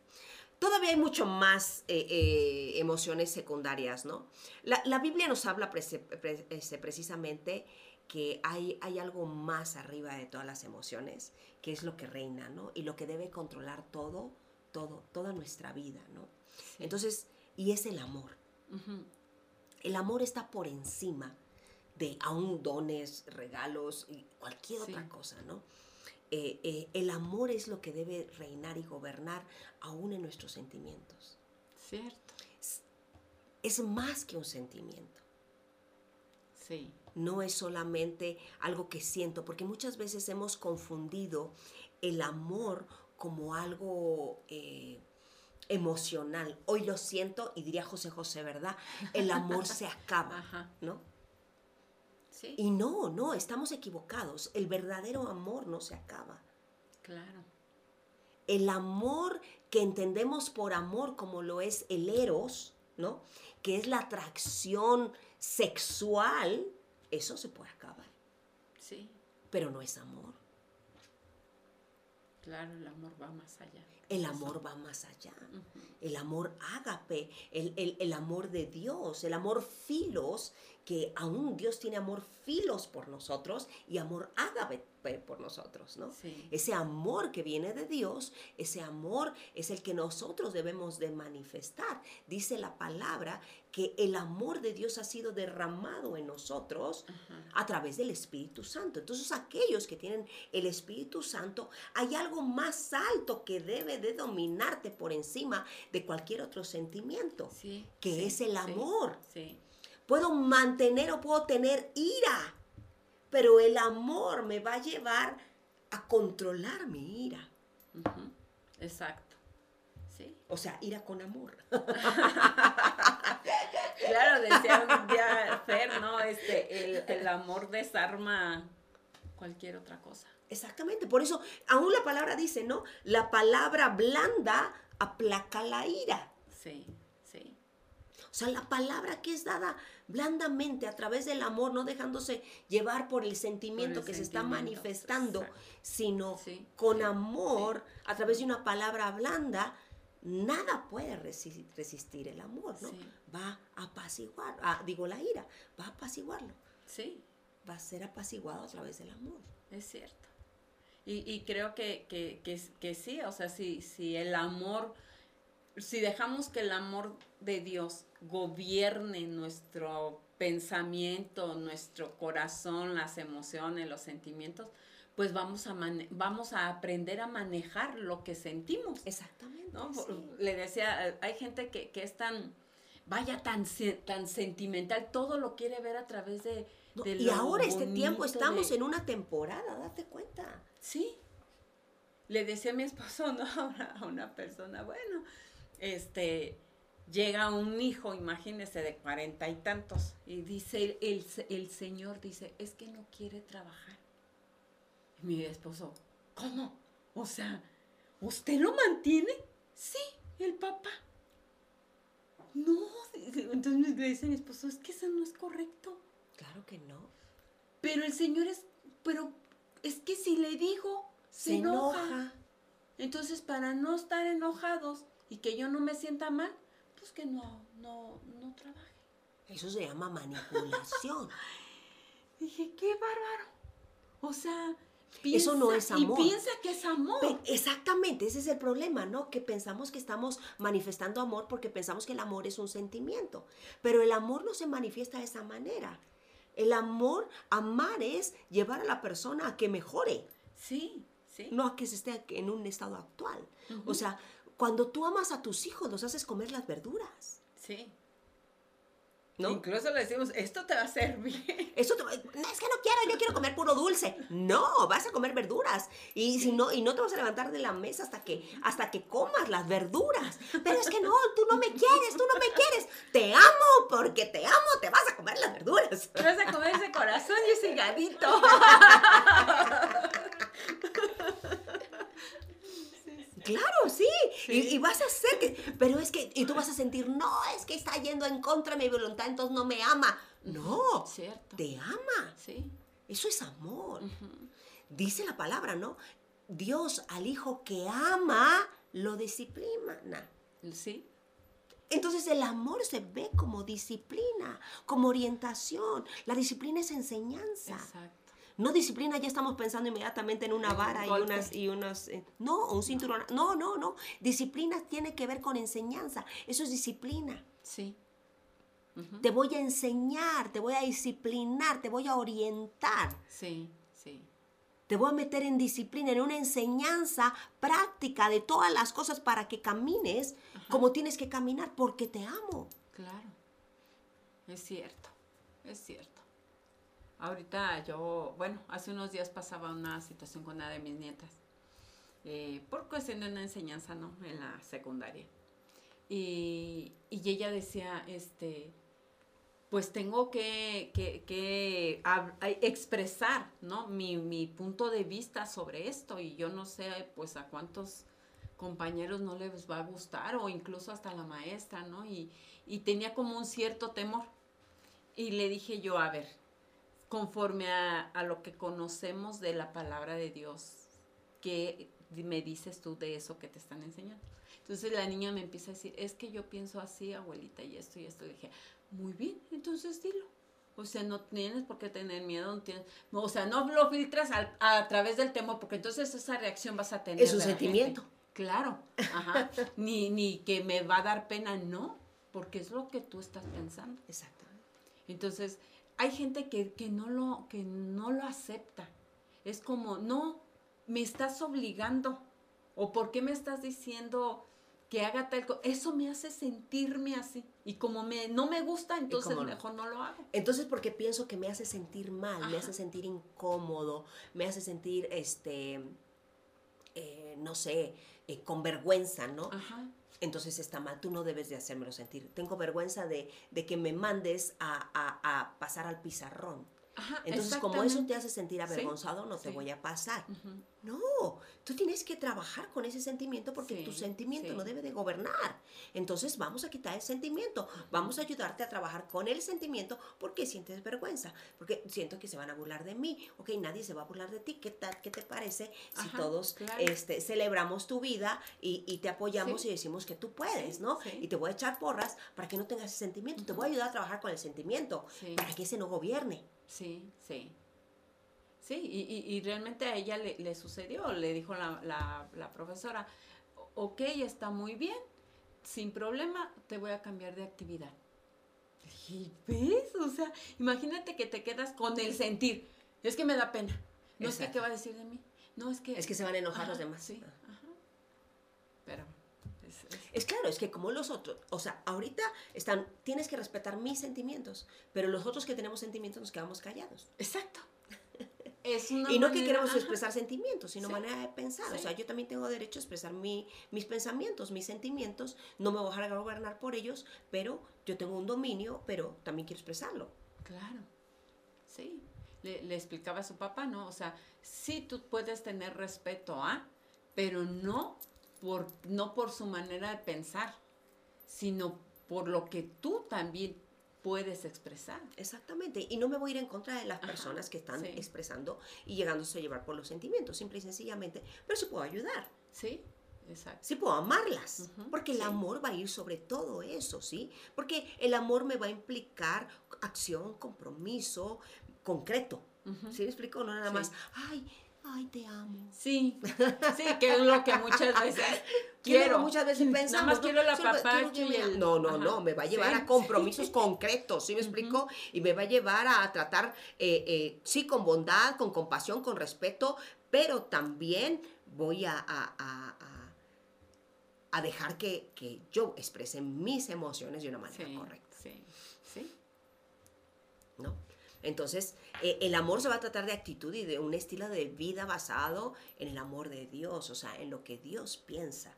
Todavía hay mucho más eh, eh, emociones secundarias, ¿no? La, la Biblia nos habla pre- este, precisamente que hay, hay algo más arriba de todas las emociones, que es lo que reina, ¿no? Y lo que debe controlar todo, todo, toda nuestra vida, ¿no? Entonces, y es el amor. El amor está por encima de aún dones, regalos y cualquier Sí. otra cosa, ¿no? Eh, eh, el amor es lo que debe reinar y gobernar aún en nuestros sentimientos. Cierto. Es más que un sentimiento. Sí. No es solamente algo que siento, porque muchas veces hemos confundido el amor como algo eh, emocional. Hoy lo siento y diría José José, ¿verdad? El amor se acaba, Ajá. ¿no? Sí. Y no, no, estamos equivocados. El verdadero amor no se acaba. Claro. El amor que entendemos por amor como lo es el eros, ¿no? Que es la atracción sexual, eso se puede acabar, Sí. pero no es amor. Claro, el amor va más allá. El Eso. amor va más allá. El amor ágape, el, el- el amor de Dios, el amor filos, que aún Dios tiene amor filos por nosotros y amor ágape por nosotros, ¿no? Sí. Ese amor que viene de Dios, ese amor es el que nosotros debemos de manifestar. Dice la palabra que el amor de Dios ha sido derramado en nosotros Ajá. a través del Espíritu Santo. Entonces aquellos que tienen el Espíritu Santo, hay algo más alto que debe de dominarte por encima de cualquier otro sentimiento, Sí. que sí, es el amor. Sí. Puedo mantener o puedo tener ira, pero el amor me va a llevar a controlar mi ira. Exacto. Sí. O sea, ira con amor. Claro, decía día Fer, ¿no? Este, el, el amor desarma cualquier otra cosa. Exactamente, por eso aún la palabra dice, ¿no? La palabra blanda aplaca la ira. Sí. O sea, la palabra que es dada blandamente a través del amor, no dejándose llevar por el sentimiento el que se está manifestando, exacto. sino Sí, con sí, amor, a través de una palabra blanda, nada puede resi- resistir el amor, ¿no? Va a apaciguar, ah, digo la ira, va a apaciguarlo, Sí, va a ser apaciguado a través del amor. es cierto. Y, y creo que, que, que, que sí, o sea, si, si el amor, si dejamos que el amor de Dios gobierne nuestro pensamiento, nuestro corazón, las emociones, los sentimientos, pues vamos a, vamos a aprender a manejar lo que sentimos. Exactamente. ¿no? sí. Le decía, hay gente que, que es tan, vaya, tan, tan sentimental, todo lo quiere ver a través de... No, de y ahora este tiempo estamos de- en una temporada, date cuenta. Sí. Le decía a mi esposo, ¿no? A una persona, bueno, este, llega un hijo, imagínese, de cuarenta y tantos, y dice, el, el, señor dice, es que no quiere trabajar. Y mi esposo, ¿cómo? O sea, ¿usted lo mantiene? Sí, el papá. No, entonces le dice a mi esposo, es que eso no es correcto. Claro que no. Pero el señor es, pero es que si le digo, se, Se enoja. enoja. Entonces, para no estar enojados y que yo no me sienta mal, pues que no, no, no trabaje. Eso se llama manipulación. Dije, qué bárbaro. O sea, Eso no es amor. Y piensa que es amor. Pe- Exactamente, ese es el problema, ¿no? Que pensamos que estamos manifestando amor porque pensamos que el amor es un sentimiento. Pero el amor no se manifiesta de esa manera. El amor, amar es llevar a la persona a que mejore, Sí, sí. no a que se esté en un estado actual. O sea, cuando tú amas a tus hijos, los haces comer las verduras. Sí. ¿No? Incluso le decimos, esto te va a servir. Eso te- no, es que no quiero, yo quiero comer puro dulce. No, vas a comer verduras. Y si no, y no te vas a levantar de la mesa hasta que, hasta que comas las verduras. Pero es que no, tú no me quieres, tú no me quieres. Te amo, porque te amo, te vas a comer las verduras. Te vas a comer ese corazón y ese hígadito. Claro, sí. Y, y vas a hacer que, pero es que, y tú vas a sentir, no, es que está yendo en contra de mi voluntad, entonces no me ama. No, Cierto. te ama. Sí. Eso es amor. Dice la palabra, ¿no? Dios al hijo que ama lo disciplina. Sí. Entonces el amor se ve como disciplina, como orientación. La disciplina es enseñanza. Exacto. No disciplina, ya estamos pensando inmediatamente en una Un vara y unas, y unas, eh, no, un cinturón. No, no, no. Disciplina tiene que ver con enseñanza. Eso es disciplina. Sí. Te voy a enseñar, te voy a disciplinar, te voy a orientar. Sí. Sí. Te voy a meter en disciplina, en una enseñanza práctica de todas las cosas para que camines como tienes que caminar, porque te amo. Claro. Es cierto. Es cierto. Ahorita yo, bueno, hace unos días pasaba una situación con una de mis nietas. eh, por cuestión de una enseñanza, ¿no? En la secundaria. Y, y ella decía, este, pues tengo que, que- expresar, ¿no? Mi, mi punto de vista sobre esto y yo no sé, pues a cuántos compañeros no les va a gustar o incluso hasta la maestra, ¿no? Y, y tenía como un cierto temor. Y le dije yo, a ver, conforme a, a lo que conocemos de la palabra de Dios, ¿qué me dices tú de eso que te están enseñando? Entonces la niña me empieza a decir, es que yo pienso así, abuelita, y esto y esto. Le dije, muy bien, entonces dilo. O sea, no tienes por qué tener miedo, no tienes, o sea, no lo filtras al- a, través del temor, porque entonces esa reacción vas a tener. Es un gente. sentimiento. Claro, ajá. ni, ni que me va a dar pena, no, porque es lo que tú estás pensando. Exactamente. Entonces, hay gente que, que no lo, que no lo acepta. Es como, no, me estás obligando. ¿O por qué me estás diciendo que haga tal cosa? Eso me hace sentirme así. Y como me, no me gusta, entonces no? mejor no lo hago. Entonces, porque pienso que me hace sentir mal, me hace sentir incómodo, me hace sentir, este, eh, no sé, eh, con vergüenza, ¿no? Ajá. Entonces está mal, tú no debes de hacérmelo sentir. Tengo vergüenza de, de que me mandes a, a- a pasar al pizarrón. Ajá, Entonces, como eso te hace sentir avergonzado, no te sí. voy a pasar. Ujú. No, tú tienes que trabajar con ese sentimiento porque Sí, tu sentimiento sí. no debe de gobernar. Entonces vamos a quitar el sentimiento, vamos a ayudarte a trabajar con el sentimiento porque sientes vergüenza, porque siento que se van a burlar de mí, ok, nadie se va a burlar de ti, ¿qué tal, qué te parece si Ajá, todos claro. este, celebramos tu vida y, y te apoyamos Sí. y decimos que tú puedes, Sí, ¿no? sí. Y te voy a echar porras para que no tengas ese sentimiento, te voy a ayudar a trabajar con el sentimiento, Sí. para que ese no gobierne. Sí, sí. Sí, y, y- y realmente a ella le, le sucedió, le dijo la, la- la profesora, ok, está muy bien, sin problema, te voy a cambiar de actividad. Dije, ¿ves? O sea, imagínate que te quedas con el sentir, es que me da pena, no Exacto. qué va a decir de mí, no es que... Es que se van a enojar los demás. Sí, Ah. ajá. Pero, es- claro, es que como los otros, o sea, ahorita están, tienes que respetar mis sentimientos, pero los otros que tenemos sentimientos nos quedamos callados. exacto. Es una y no que queremos ajá. expresar sentimientos, sino Sí. manera de pensar. O sea, yo también tengo derecho a expresar mi- mis pensamientos, mis sentimientos. No me voy a dejar gobernar por ellos, pero yo tengo un dominio, pero también quiero expresarlo. Claro, sí. Le, le explicaba a su papá, ¿no? O sea, sí tú puedes tener respeto a, pero no por, no por su manera de pensar, sino por lo que tú también puedes expresar. Exactamente. Y no me voy a ir en contra de las Ajá, personas que están sí. expresando y llegándose a llevar por los sentimientos, simple y sencillamente. Pero sí puedo ayudar. Sí, exacto. Sí puedo amarlas, porque el sí. amor va a ir sobre todo eso, ¿sí? Porque el amor me va a implicar acción, compromiso, concreto. Ujú. ¿Sí me explico? No nada Sí. más, ay, ay, te amo. Sí, sí, que es lo que muchas veces quiero. muchas veces pensamos. Nada más ¿no? quiero la quiero me- No, no, ajá. no, me va a llevar Sí, a compromisos concretos, ¿sí me explico? Y me va a llevar a tratar, eh, eh, sí, con bondad, con compasión, con respeto, pero también voy a, a- a- a- a dejar que, que yo exprese mis emociones de una manera Sí, correcta. sí, sí. ¿no? Entonces, eh, el amor se va a tratar de actitud y de un estilo de vida basado en el amor de Dios, o sea, en lo que Dios piensa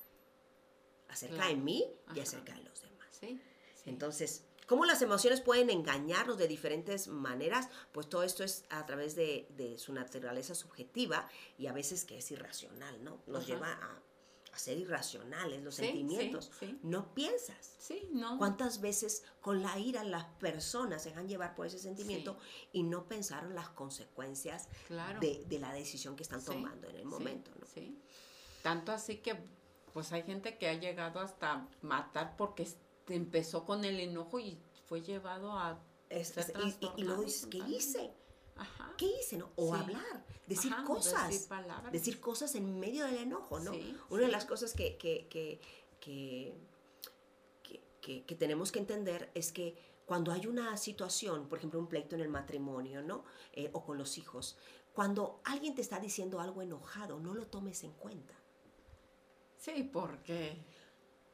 acerca Claro. de mí y Ajá. acerca de los demás. Sí. sí. Entonces, ¿cómo las emociones pueden engañarnos de diferentes maneras? Pues todo esto es a través de, de su naturaleza subjetiva y a veces que es irracional, ¿no? Nos Ajá. lleva a, a ser irracionales los Sí, sentimientos. sí. No piensas. No. ¿Cuántas veces con la ira las personas se dejan llevar por ese sentimiento y no pensaron las consecuencias Claro. de, de la decisión que están tomando en el momento? Tanto así que, pues hay gente que ha llegado hasta matar porque empezó con el enojo y fue llevado a Es- ser es- y- y, luego dices, ¿qué hice? Ajá. ¿Qué hice? No? O Sí. hablar, decir Ajá, cosas. decir palabras. decir cosas en medio del enojo, ¿no? Sí, Una de las cosas que, que, que, que, que- tenemos que entender es que cuando hay una situación, por ejemplo, un pleito en el matrimonio, ¿no? Eh, o con los hijos, cuando alguien te está diciendo algo enojado, no lo tomes en cuenta. Sí, porque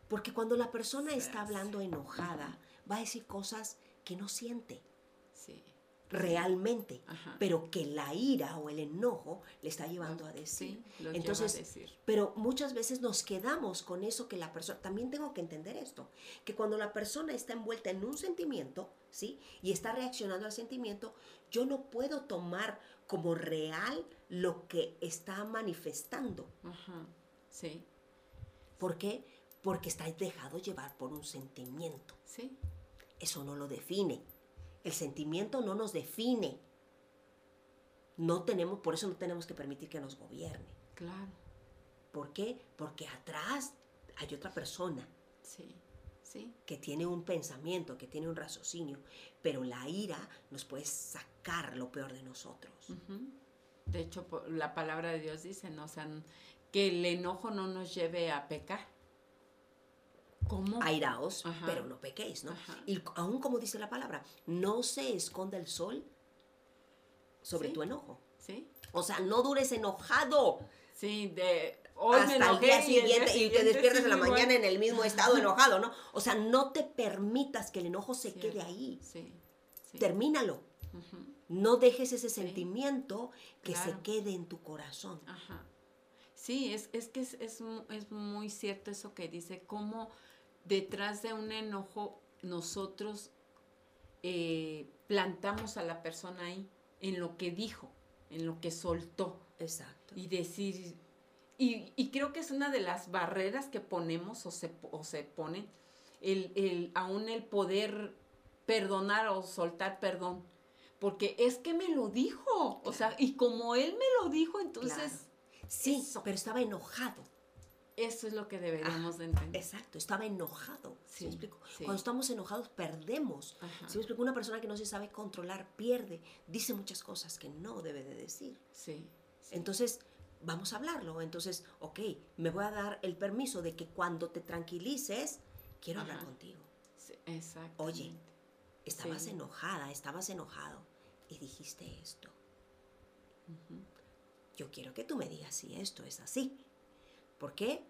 Porque cuando la persona Sí, está hablando enojada, va a decir cosas que no siente sí. Realmente, Ajá. pero que la ira o el enojo le está llevando a decir. Sí, lo lleva a Entonces, decir. pero muchas veces nos quedamos con eso que la persona, también tengo que entender esto, que cuando la persona está envuelta en un sentimiento, ¿sí? Y está reaccionando al sentimiento, yo no puedo tomar como real lo que está manifestando. Ajá. Sí, ¿Por qué? Porque está dejado llevar por un sentimiento. sí. Eso no lo define. El sentimiento no nos define. No tenemos, por eso no tenemos que permitir que nos gobierne. Claro. ¿Por qué? Porque atrás hay otra persona Sí, sí. que tiene un pensamiento, que tiene un raciocinio, pero la ira nos puede sacar lo peor de nosotros. De hecho, la palabra de Dios dice, ¿no? O sea, que el enojo no nos lleve a pecar. ¿Cómo? Airaos, Ajá. pero no pequéis, ¿no? Ajá. Y aún como dice la palabra, no se esconda el sol sobre Sí. tu enojo. ¿Sí? O sea, no dures enojado Sí, de hoy me hasta el día y el siguiente y, te despiertas en la igual. mañana en el mismo estado enojado, ¿no? O sea, no te permitas que el enojo se Cierto. quede ahí. Sí, sí. Termínalo. No dejes ese sentimiento que se quede en tu corazón. Ajá. Sí, es, es que es, es, es muy cierto eso que dice, cómo detrás de un enojo nosotros eh, plantamos a la persona ahí, en lo que dijo, en lo que soltó. Exacto. Y decir, y, y creo que es una de las barreras que ponemos o se, o se ponen, el, el, aún el poder perdonar o soltar perdón. Porque es que me lo dijo, o sea, y como él me lo dijo, entonces Claro. Sí, eso. pero estaba enojado. Eso es lo que deberíamos de entender. Exacto, estaba enojado. ¿sí me explico? sí. Cuando estamos enojados perdemos. Ajá. ¿Sí me explico? Una persona que no se sabe controlar pierde, dice muchas cosas que no debe de decir. Sí. Entonces, vamos a hablarlo. Entonces, ok, me voy a dar el permiso de que cuando te tranquilices, quiero hablar contigo. Sí, exactamente. Oye, Estabas enojada, estabas enojado y dijiste esto. Yo quiero que tú me digas si esto es así. ¿Por qué?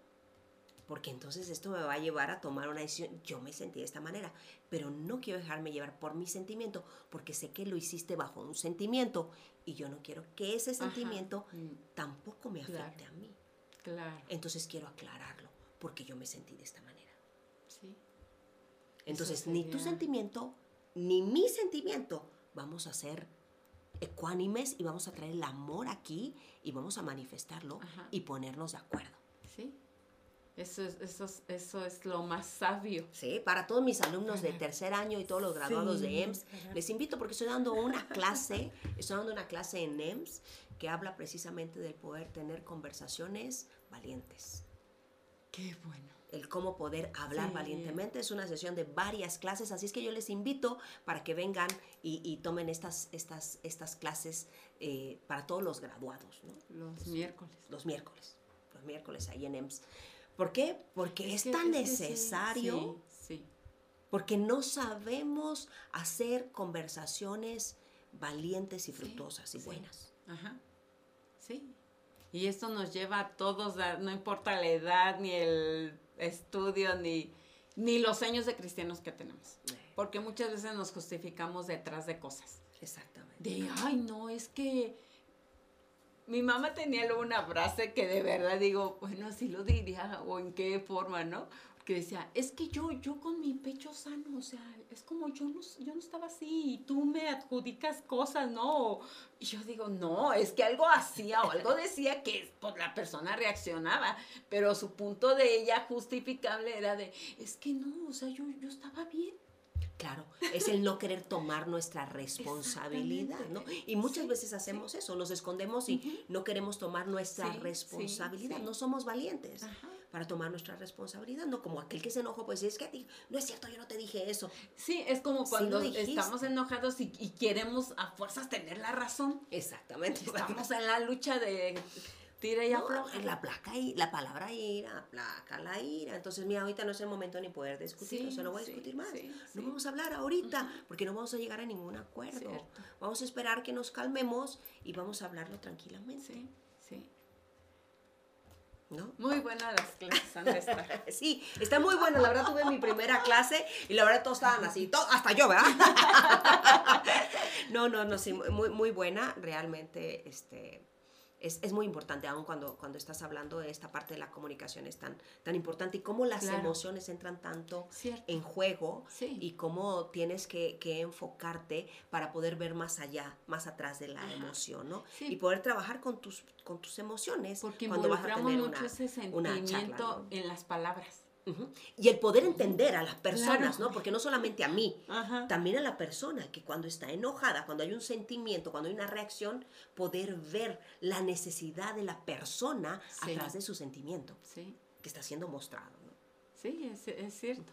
Porque entonces esto me va a llevar a tomar una decisión. Yo me sentí de esta manera, pero no quiero dejarme llevar por mi sentimiento, porque sé que lo hiciste bajo un sentimiento y yo no quiero que ese sentimiento Mm, tampoco me Claro. afecte a mí. Claro, Entonces quiero aclararlo, porque yo me sentí de esta manera. sí. Entonces, ni tu sentimiento, ni mi sentimiento vamos a ser ecuánimes y vamos a traer el amor aquí y vamos a manifestarlo Ajá. y ponernos de acuerdo. Sí. Eso es, eso es, eso es lo más sabio. Sí, para todos mis alumnos de tercer año y todos los graduados Sí, de EMS, les invito porque estoy dando una clase, estoy dando una clase en EMS que habla precisamente del poder tener conversaciones valientes. Qué bueno. el cómo poder hablar Sí. valientemente. Es una sesión de varias clases, así es que yo les invito para que vengan y, y tomen estas, estas, estas clases eh, para todos los graduados, ¿no? Los miércoles. los miércoles, los miércoles ahí en EMS. ¿Por qué? Porque es, que- tan es necesario, Sí, sí. porque no sabemos hacer conversaciones valientes y Sí, fructuosas y buenas. Ajá. Sí. Y esto nos lleva a todos, a- no importa la edad, ni el estudio, ni, ni los años de cristianos que tenemos. Porque muchas veces nos justificamos detrás de cosas. Exactamente. De, ay, no, es que mi mamá tenía luego una frase que de verdad digo, bueno, así lo diría, o en qué forma, ¿no? Que decía, es que yo, yo con mi pecho sano, o sea, es como yo no, yo no estaba así y tú me adjudicas cosas, ¿no? Y yo digo, no, es que algo hacía o algo decía que pues, la persona reaccionaba, pero su punto de ella justificable era de, es que no, o sea, yo, yo estaba bien. Claro, es el no querer tomar nuestra responsabilidad, ¿no? Y muchas Sí, veces hacemos eso, nos escondemos y no queremos tomar nuestra Sí, responsabilidad, no somos valientes Ajá. para tomar nuestra responsabilidad, no como aquel que se enojó, pues es que no es cierto, yo no te dije eso. Sí, es como cuando estamos enojados y, y queremos a fuerzas tener la razón. Exactamente. Estamos en la lucha de tira y No, afloja. la placa y la palabra ira, aplaca la ira. Entonces, mira, ahorita no es el momento ni poder discutir, Sí, o sea, no voy a sí, discutir más. sí, No vamos a hablar ahorita, porque no vamos a llegar a ningún acuerdo. Cierto. Vamos a esperar que nos calmemos y vamos a hablarlo tranquilamente, Sí, sí. ¿no? Muy buenas las clases han de estar. Sí, está muy bueno. La verdad tuve mi primera clase y la verdad todos estaban así, to- hasta yo, ¿verdad? No, no, no, sí, muy, muy buena. Realmente, este, es, es muy importante, aun cuando, cuando estás hablando de esta parte de la comunicación es tan, tan importante y cómo las Claro. emociones entran tanto Cierto. en juego Sí. y cómo tienes que, que enfocarte para poder ver más allá, más atrás de la Ajá. emoción, ¿no? Sí. Y poder trabajar con tus, con tus emociones Porque cuando vas a tener mucho una, ese una sentimiento charla, ¿no? en las palabras. Y el poder entender a las personas, Claro. ¿no? Porque no solamente a mí, Ajá. también a la persona que cuando está enojada, cuando hay un sentimiento, cuando hay una reacción, poder ver la necesidad de la persona Sí. atrás de su sentimiento Sí, que está siendo mostrado, ¿no? sí, es, es cierto.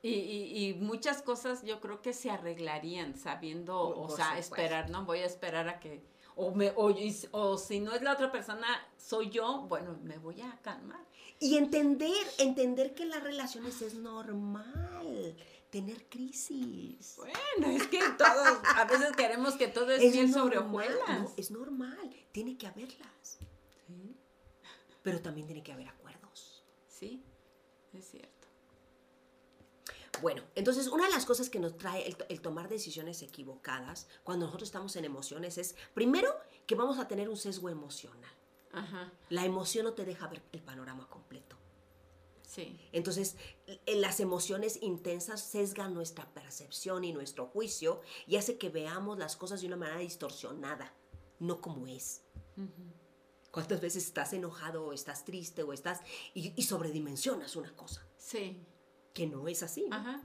Y, y- y muchas cosas yo creo que se arreglarían sabiendo, o sea, supuesto. esperar, ¿no? Voy a esperar a que, o, me, o, o si no es la otra persona, soy yo, bueno, me voy a calmar. Y entender, entender que las relaciones es normal tener crisis. Bueno, es que todos, a veces queremos que todo es, bien sobre normal, hojuelas. no, es normal, tiene que haberlas, Sí, pero también tiene que haber acuerdos. sí, es cierto. Bueno, entonces una de las cosas que nos trae el, to- el tomar decisiones equivocadas cuando nosotros estamos en emociones es, primero, que vamos a tener un sesgo emocional. Ajá, La emoción no te deja ver el panorama completo. sí, Entonces, las emociones intensas sesgan nuestra percepción y nuestro juicio y hace que veamos las cosas de una manera distorsionada, no como es. ¿Cuántas veces estás enojado o estás triste o estás y, y sobredimensionas una cosa sí, que no es así? ¿no? ajá.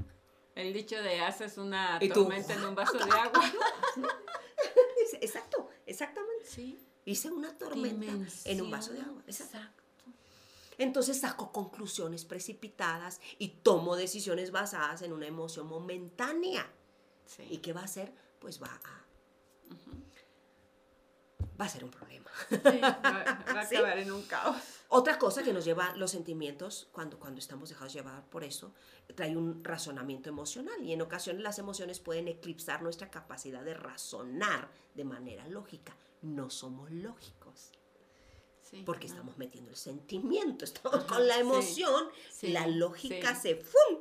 El dicho de haces una tormenta en un vaso de agua. Exacto, exactamente. Sí. Hice una tormenta en un vaso de agua. Exacto. Exacto. Entonces saco conclusiones precipitadas y tomo decisiones basadas en una emoción momentánea. Sí. ¿Y qué va a hacer? Pues va a... Va a ser un problema. Sí, va, va a ¿Sí? acabar en un caos. Otra cosa que nos lleva los sentimientos, cuando, cuando estamos dejados llevar por eso, trae un razonamiento emocional y en ocasiones las emociones pueden eclipsar nuestra capacidad de razonar de manera lógica. No somos lógicos Sí, porque no. estamos metiendo el sentimiento, estamos Ajá, con la emoción, sí, la lógica se ¡fum!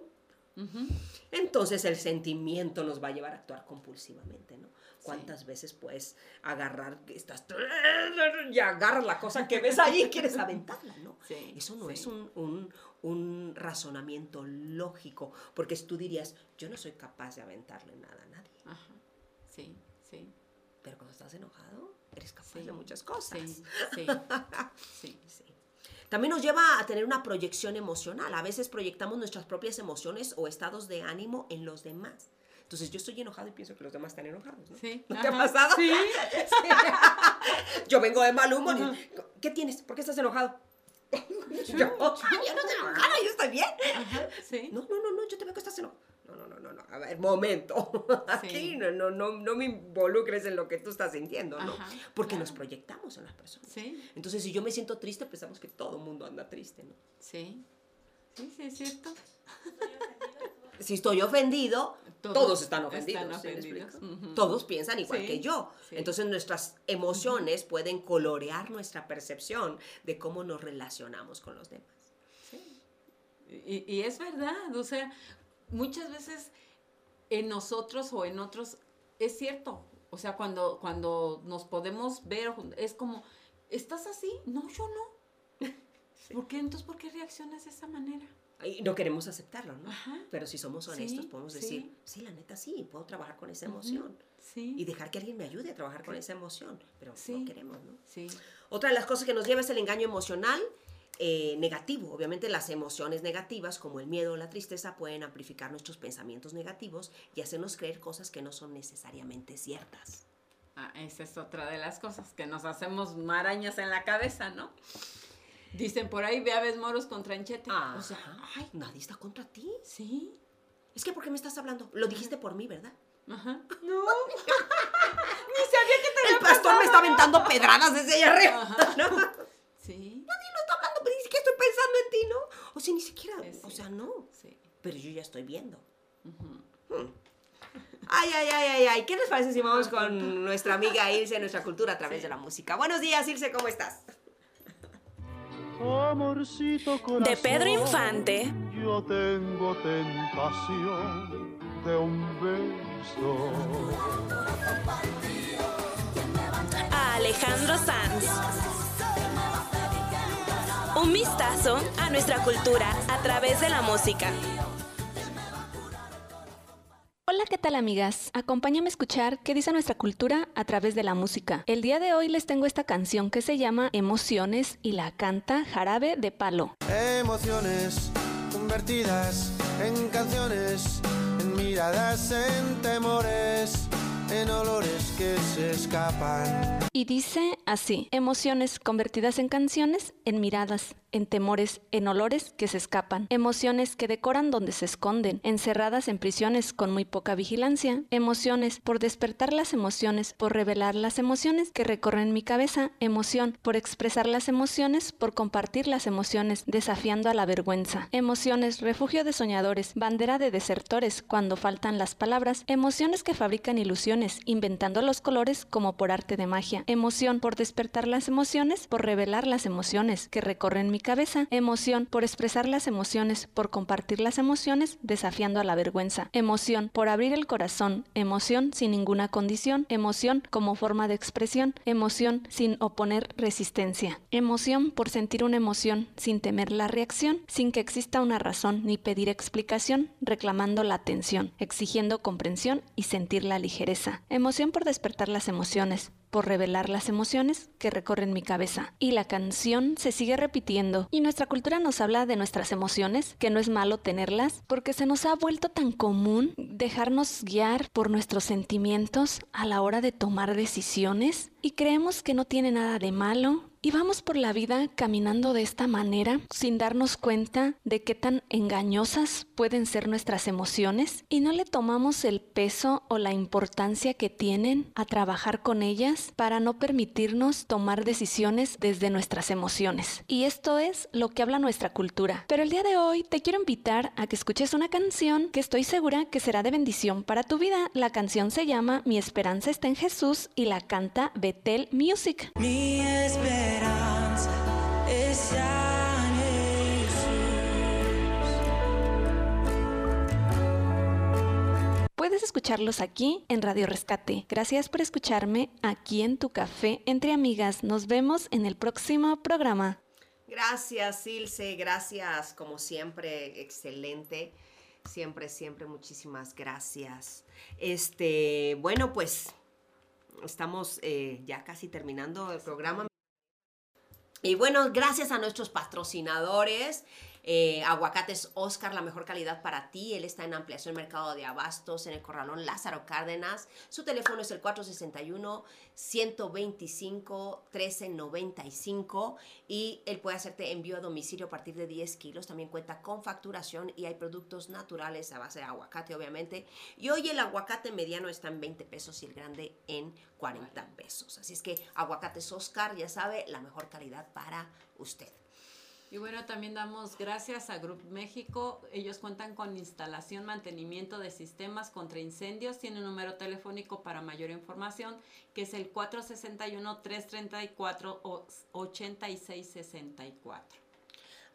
Entonces el sentimiento nos va a llevar a actuar compulsivamente, ¿no? Sí. ¿Cuántas veces puedes agarrar, estás y agarras la cosa que ves ahí y quieres aventarla, ¿no? Sí, Eso no sí. es un, un- un razonamiento lógico, porque tú dirías, yo no soy capaz de aventarle nada a nadie, Ajá. Sí, sí. pero cuando estás enojado, eres capaz de muchas cosas. Sí, sí. Sí. Sí. También nos lleva a tener una proyección emocional. A veces proyectamos nuestras propias emociones o estados de ánimo en los demás. Entonces yo estoy enojado y pienso que los demás están enojados. ¿no? Sí. ¿No te ha pasado? Sí. Yo vengo de mal humor. Ajá. ¿Qué tienes? ¿Por qué estás enojado? yo, "Ay, yo no estoy enojada, yo estoy bien. Ajá. Sí. No, no, no, no, yo te veo que estás enojado. No, no, no, no, no. A ver, momento. Aquí Sí. no, no, no, no me involucres en lo que tú estás sintiendo, ¿no? Ajá, Porque nos proyectamos en las personas. Sí. Entonces, si yo me siento triste, pensamos que todo el mundo anda triste, ¿no? Sí. Sí, sí, es cierto. Si estoy ofendido, todos, Todos están ofendidos. Todos piensan igual Sí, que yo. sí. Entonces nuestras emociones pueden colorear nuestra percepción de cómo nos relacionamos con los demás. Sí. Y, y es verdad, o sea, muchas veces en nosotros o en otros, es cierto. O sea, cuando, cuando nos podemos ver, es como, ¿estás así? No, yo no. ¿Por qué? Entonces, ¿por qué reaccionas de esa manera? Y no queremos aceptarlo, ¿no? Ajá. Pero si somos honestos, Sí, podemos decir, sí, la neta sí, puedo trabajar con esa emoción. Sí. Y dejar que alguien me ayude a trabajar con esa emoción. Pero no queremos, ¿no? Sí. Otra de las cosas que nos lleva es el engaño emocional eh, negativo. Obviamente las emociones negativas, como el miedo o la tristeza, pueden amplificar nuestros pensamientos negativos y hacernos creer cosas que no son necesariamente ciertas. Ah, esa es otra de las cosas, que nos hacemos marañas en la cabeza, ¿no? Dicen por ahí, ve aves moros con tranchete. Ah, o sea, ay, nadie está contra ti. sí. Es que ¿por qué me estás hablando? Lo dijiste por mí, ¿verdad? Ajá. No. Ni sabía que te El pastor me está aventando pedradas desde allá arriba. Ajá. ¿no? Sí, Nadie lo está hablando, pero ni siquiera estoy pensando en ti, ¿no? O sea, ni siquiera, Es o sea, no. sí. Pero yo ya estoy viendo. Hmm. Ay, ay, ay, ay, ay. ¿Qué les parece si vamos con nuestra amiga Ilse, nuestra cultura a través de la música? Buenos días, Ilse, ¿cómo estás? De Pedro Infante. Yo tengo tentación de un beso. a Alejandro Sanz. Un vistazo a nuestra cultura a través de la música. Hola, ¿qué tal amigas? Acompáñame a escuchar qué dice nuestra cultura a través de la música. El día de hoy les tengo esta canción que se llama Emociones y la canta Jarabe de Palo. Emociones convertidas en canciones, en miradas, en temores, en olores que se escapan. Y dice así, emociones convertidas en canciones, en miradas, en temores, en olores que se escapan, emociones que decoran donde se esconden, encerradas en prisiones con muy poca vigilancia, emociones por despertar las emociones, por revelar las emociones que recorren mi cabeza, emoción por expresar las emociones, por compartir las emociones, desafiando a la vergüenza, emociones, refugio de soñadores, bandera de desertores cuando faltan las palabras, emociones que fabrican ilusiones, inventando los colores como por arte de magia, emoción por despertar las emociones, por revelar las emociones que recorren mi cabeza, emoción por expresar las emociones, por compartir las emociones, desafiando a la vergüenza, emoción por abrir el corazón, emoción sin ninguna condición, emoción como forma de expresión, emoción sin oponer resistencia, emoción por sentir una emoción sin temer la reacción, sin que exista una razón ni pedir explicación, reclamando la atención, exigiendo comprensión y sentir la ligereza, emoción por despertar las emociones, por revelar las emociones que recorren mi cabeza. Y la canción se sigue repitiendo. Y nuestra cultura nos habla de nuestras emociones, que no es malo tenerlas, porque se nos ha vuelto tan común dejarnos guiar por nuestros sentimientos a la hora de tomar decisiones. Y creemos que no tiene nada de malo, y vamos por la vida caminando de esta manera sin darnos cuenta de qué tan engañosas pueden ser nuestras emociones y no le tomamos el peso o la importancia que tienen a trabajar con ellas para no permitirnos tomar decisiones desde nuestras emociones. Y esto es lo que habla nuestra cultura. Pero el día de hoy te quiero invitar a que escuches una canción que estoy segura que será de bendición para tu vida. La canción se llama Mi esperanza está en Jesús y la canta Betel Music. Mi esperanza en Puedes escucharlos aquí en Radio Rescate. Gracias por escucharme aquí en tu café entre amigas. Nos vemos en el próximo programa. Gracias, Ilse. Gracias, como siempre, excelente. Siempre, siempre, muchísimas gracias. Este, bueno, pues estamos eh, ya casi terminando el programa. Y bueno, gracias a nuestros patrocinadores. Eh, Aguacates Oscar, la mejor calidad para ti. Él está en ampliación mercado de abastos en el Corralón Lázaro Cárdenas. Su teléfono es el 461-125-1395 y él puede hacerte envío a domicilio a partir de 10 kilos. También cuenta con facturación y hay productos naturales a base de aguacate, obviamente. Y hoy el aguacate mediano está en 20 pesos y el grande en 40 pesos. Así es que Aguacates Oscar, ya sabe, la mejor calidad para usted. Y bueno, también damos gracias a Group México. Ellos cuentan con instalación, mantenimiento de sistemas contra incendios. Tiene un número telefónico para mayor información, que es el 461-334-8664.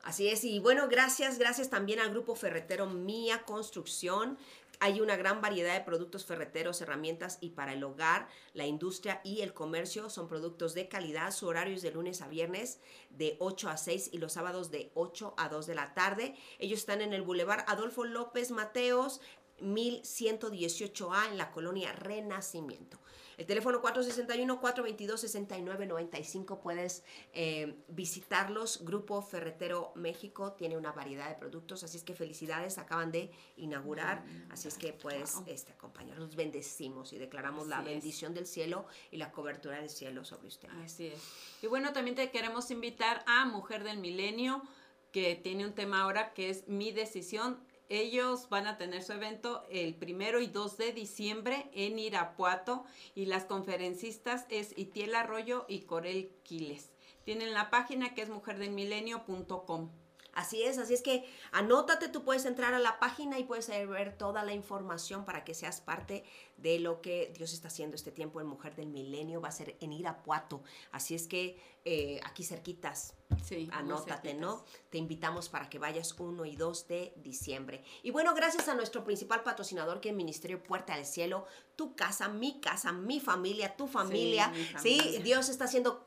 Así es, y bueno, gracias, gracias también al grupo ferretero Mía Construcción, Hay una gran variedad de productos ferreteros, herramientas y para el hogar, la industria y el comercio son productos de calidad. Su horario es de lunes a viernes de 8 a 6 y los sábados de 8 a 2 de la tarde. Ellos están en el Boulevard Adolfo López Mateos, 1118A en la colonia Renacimiento. El teléfono 461-422-6995 puedes eh, visitarlos. Grupo Ferretero México tiene una variedad de productos, así es que felicidades, acaban de inaugurar, así es que puedes este, acompañarnos. Bendecimos y declaramos la es. bendición del cielo y la cobertura del cielo sobre ustedes. Así es. Y bueno, también te queremos invitar a Mujer del Milenio, que tiene un tema ahora que es Mi Decisión. Ellos van a tener su evento el primero y 2 de diciembre en Irapuato y las conferencistas es Itiel Arroyo y Corel Quiles. Tienen la página que es mujerdelmilenio.com. Así es, así es que anótate, tú puedes entrar a la página y puedes ver toda la información para que seas parte de lo que Dios está haciendo este tiempo en Mujer del Milenio. Va a ser en Irapuato. Así es que eh, aquí cerquitas, Sí, anótate. ¿no? Te invitamos para que vayas 1 y 2 de diciembre. Y bueno, gracias a nuestro principal patrocinador que es Ministerio Puerta del Cielo, tu casa, mi casa, mi familia, tu familia. mi Sí, familia. Dios está haciendo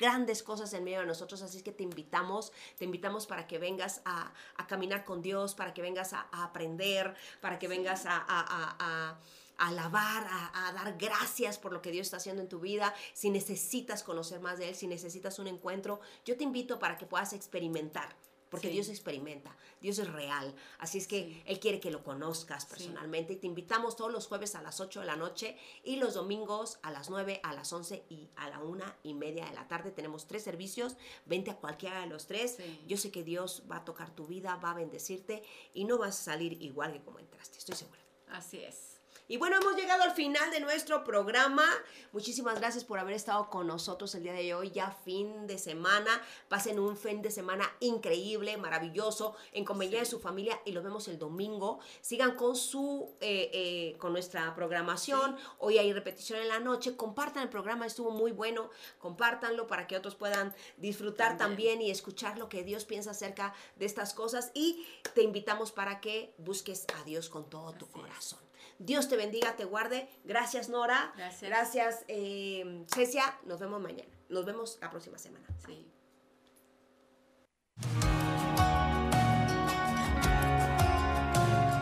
grandes cosas en medio de nosotros, así que te invitamos, te invitamos para que vengas a, a caminar con Dios, para que vengas a, a aprender, para que vengas a, a- a- a- a alabar, a, a dar gracias por lo que Dios está haciendo en tu vida. Si necesitas conocer más de Él, si necesitas un encuentro, yo te invito para que puedas experimentar. Porque Sí. Dios experimenta, Dios es real. Así es que Sí. Él quiere que lo conozcas personalmente. Y te invitamos todos los jueves a las 8 de la noche y los domingos a las 9, a las 11 y a la una y media de la tarde. Tenemos tres servicios. Vente a cualquiera de los tres. Yo sé que Dios va a tocar tu vida, va a bendecirte y no vas a salir igual que como entraste. Estoy segura. Así es. Y bueno, hemos llegado al final de nuestro programa. Muchísimas gracias por haber estado con nosotros el día de hoy, ya fin de semana. Pasen un fin de semana increíble, maravilloso, en compañía de su familia y los vemos el domingo. Sigan con su, eh, eh, con nuestra programación. Hoy hay repetición en la noche. Compartan el programa, estuvo muy bueno. Compártanlo para que otros puedan disfrutar También. también y escuchar lo que Dios piensa acerca de estas cosas. Y te invitamos para que busques a Dios con todo tu es. Dios te bendiga, te guarde. Gracias, Nora. Gracias. Gracias, eh, Cecia. Nos vemos mañana. Nos vemos la próxima semana. Sí.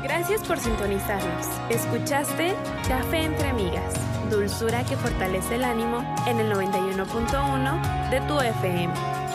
Gracias por sintonizarnos. Escuchaste Café entre Amigas, dulzura que fortalece el ánimo en el 91.1 de tu FM.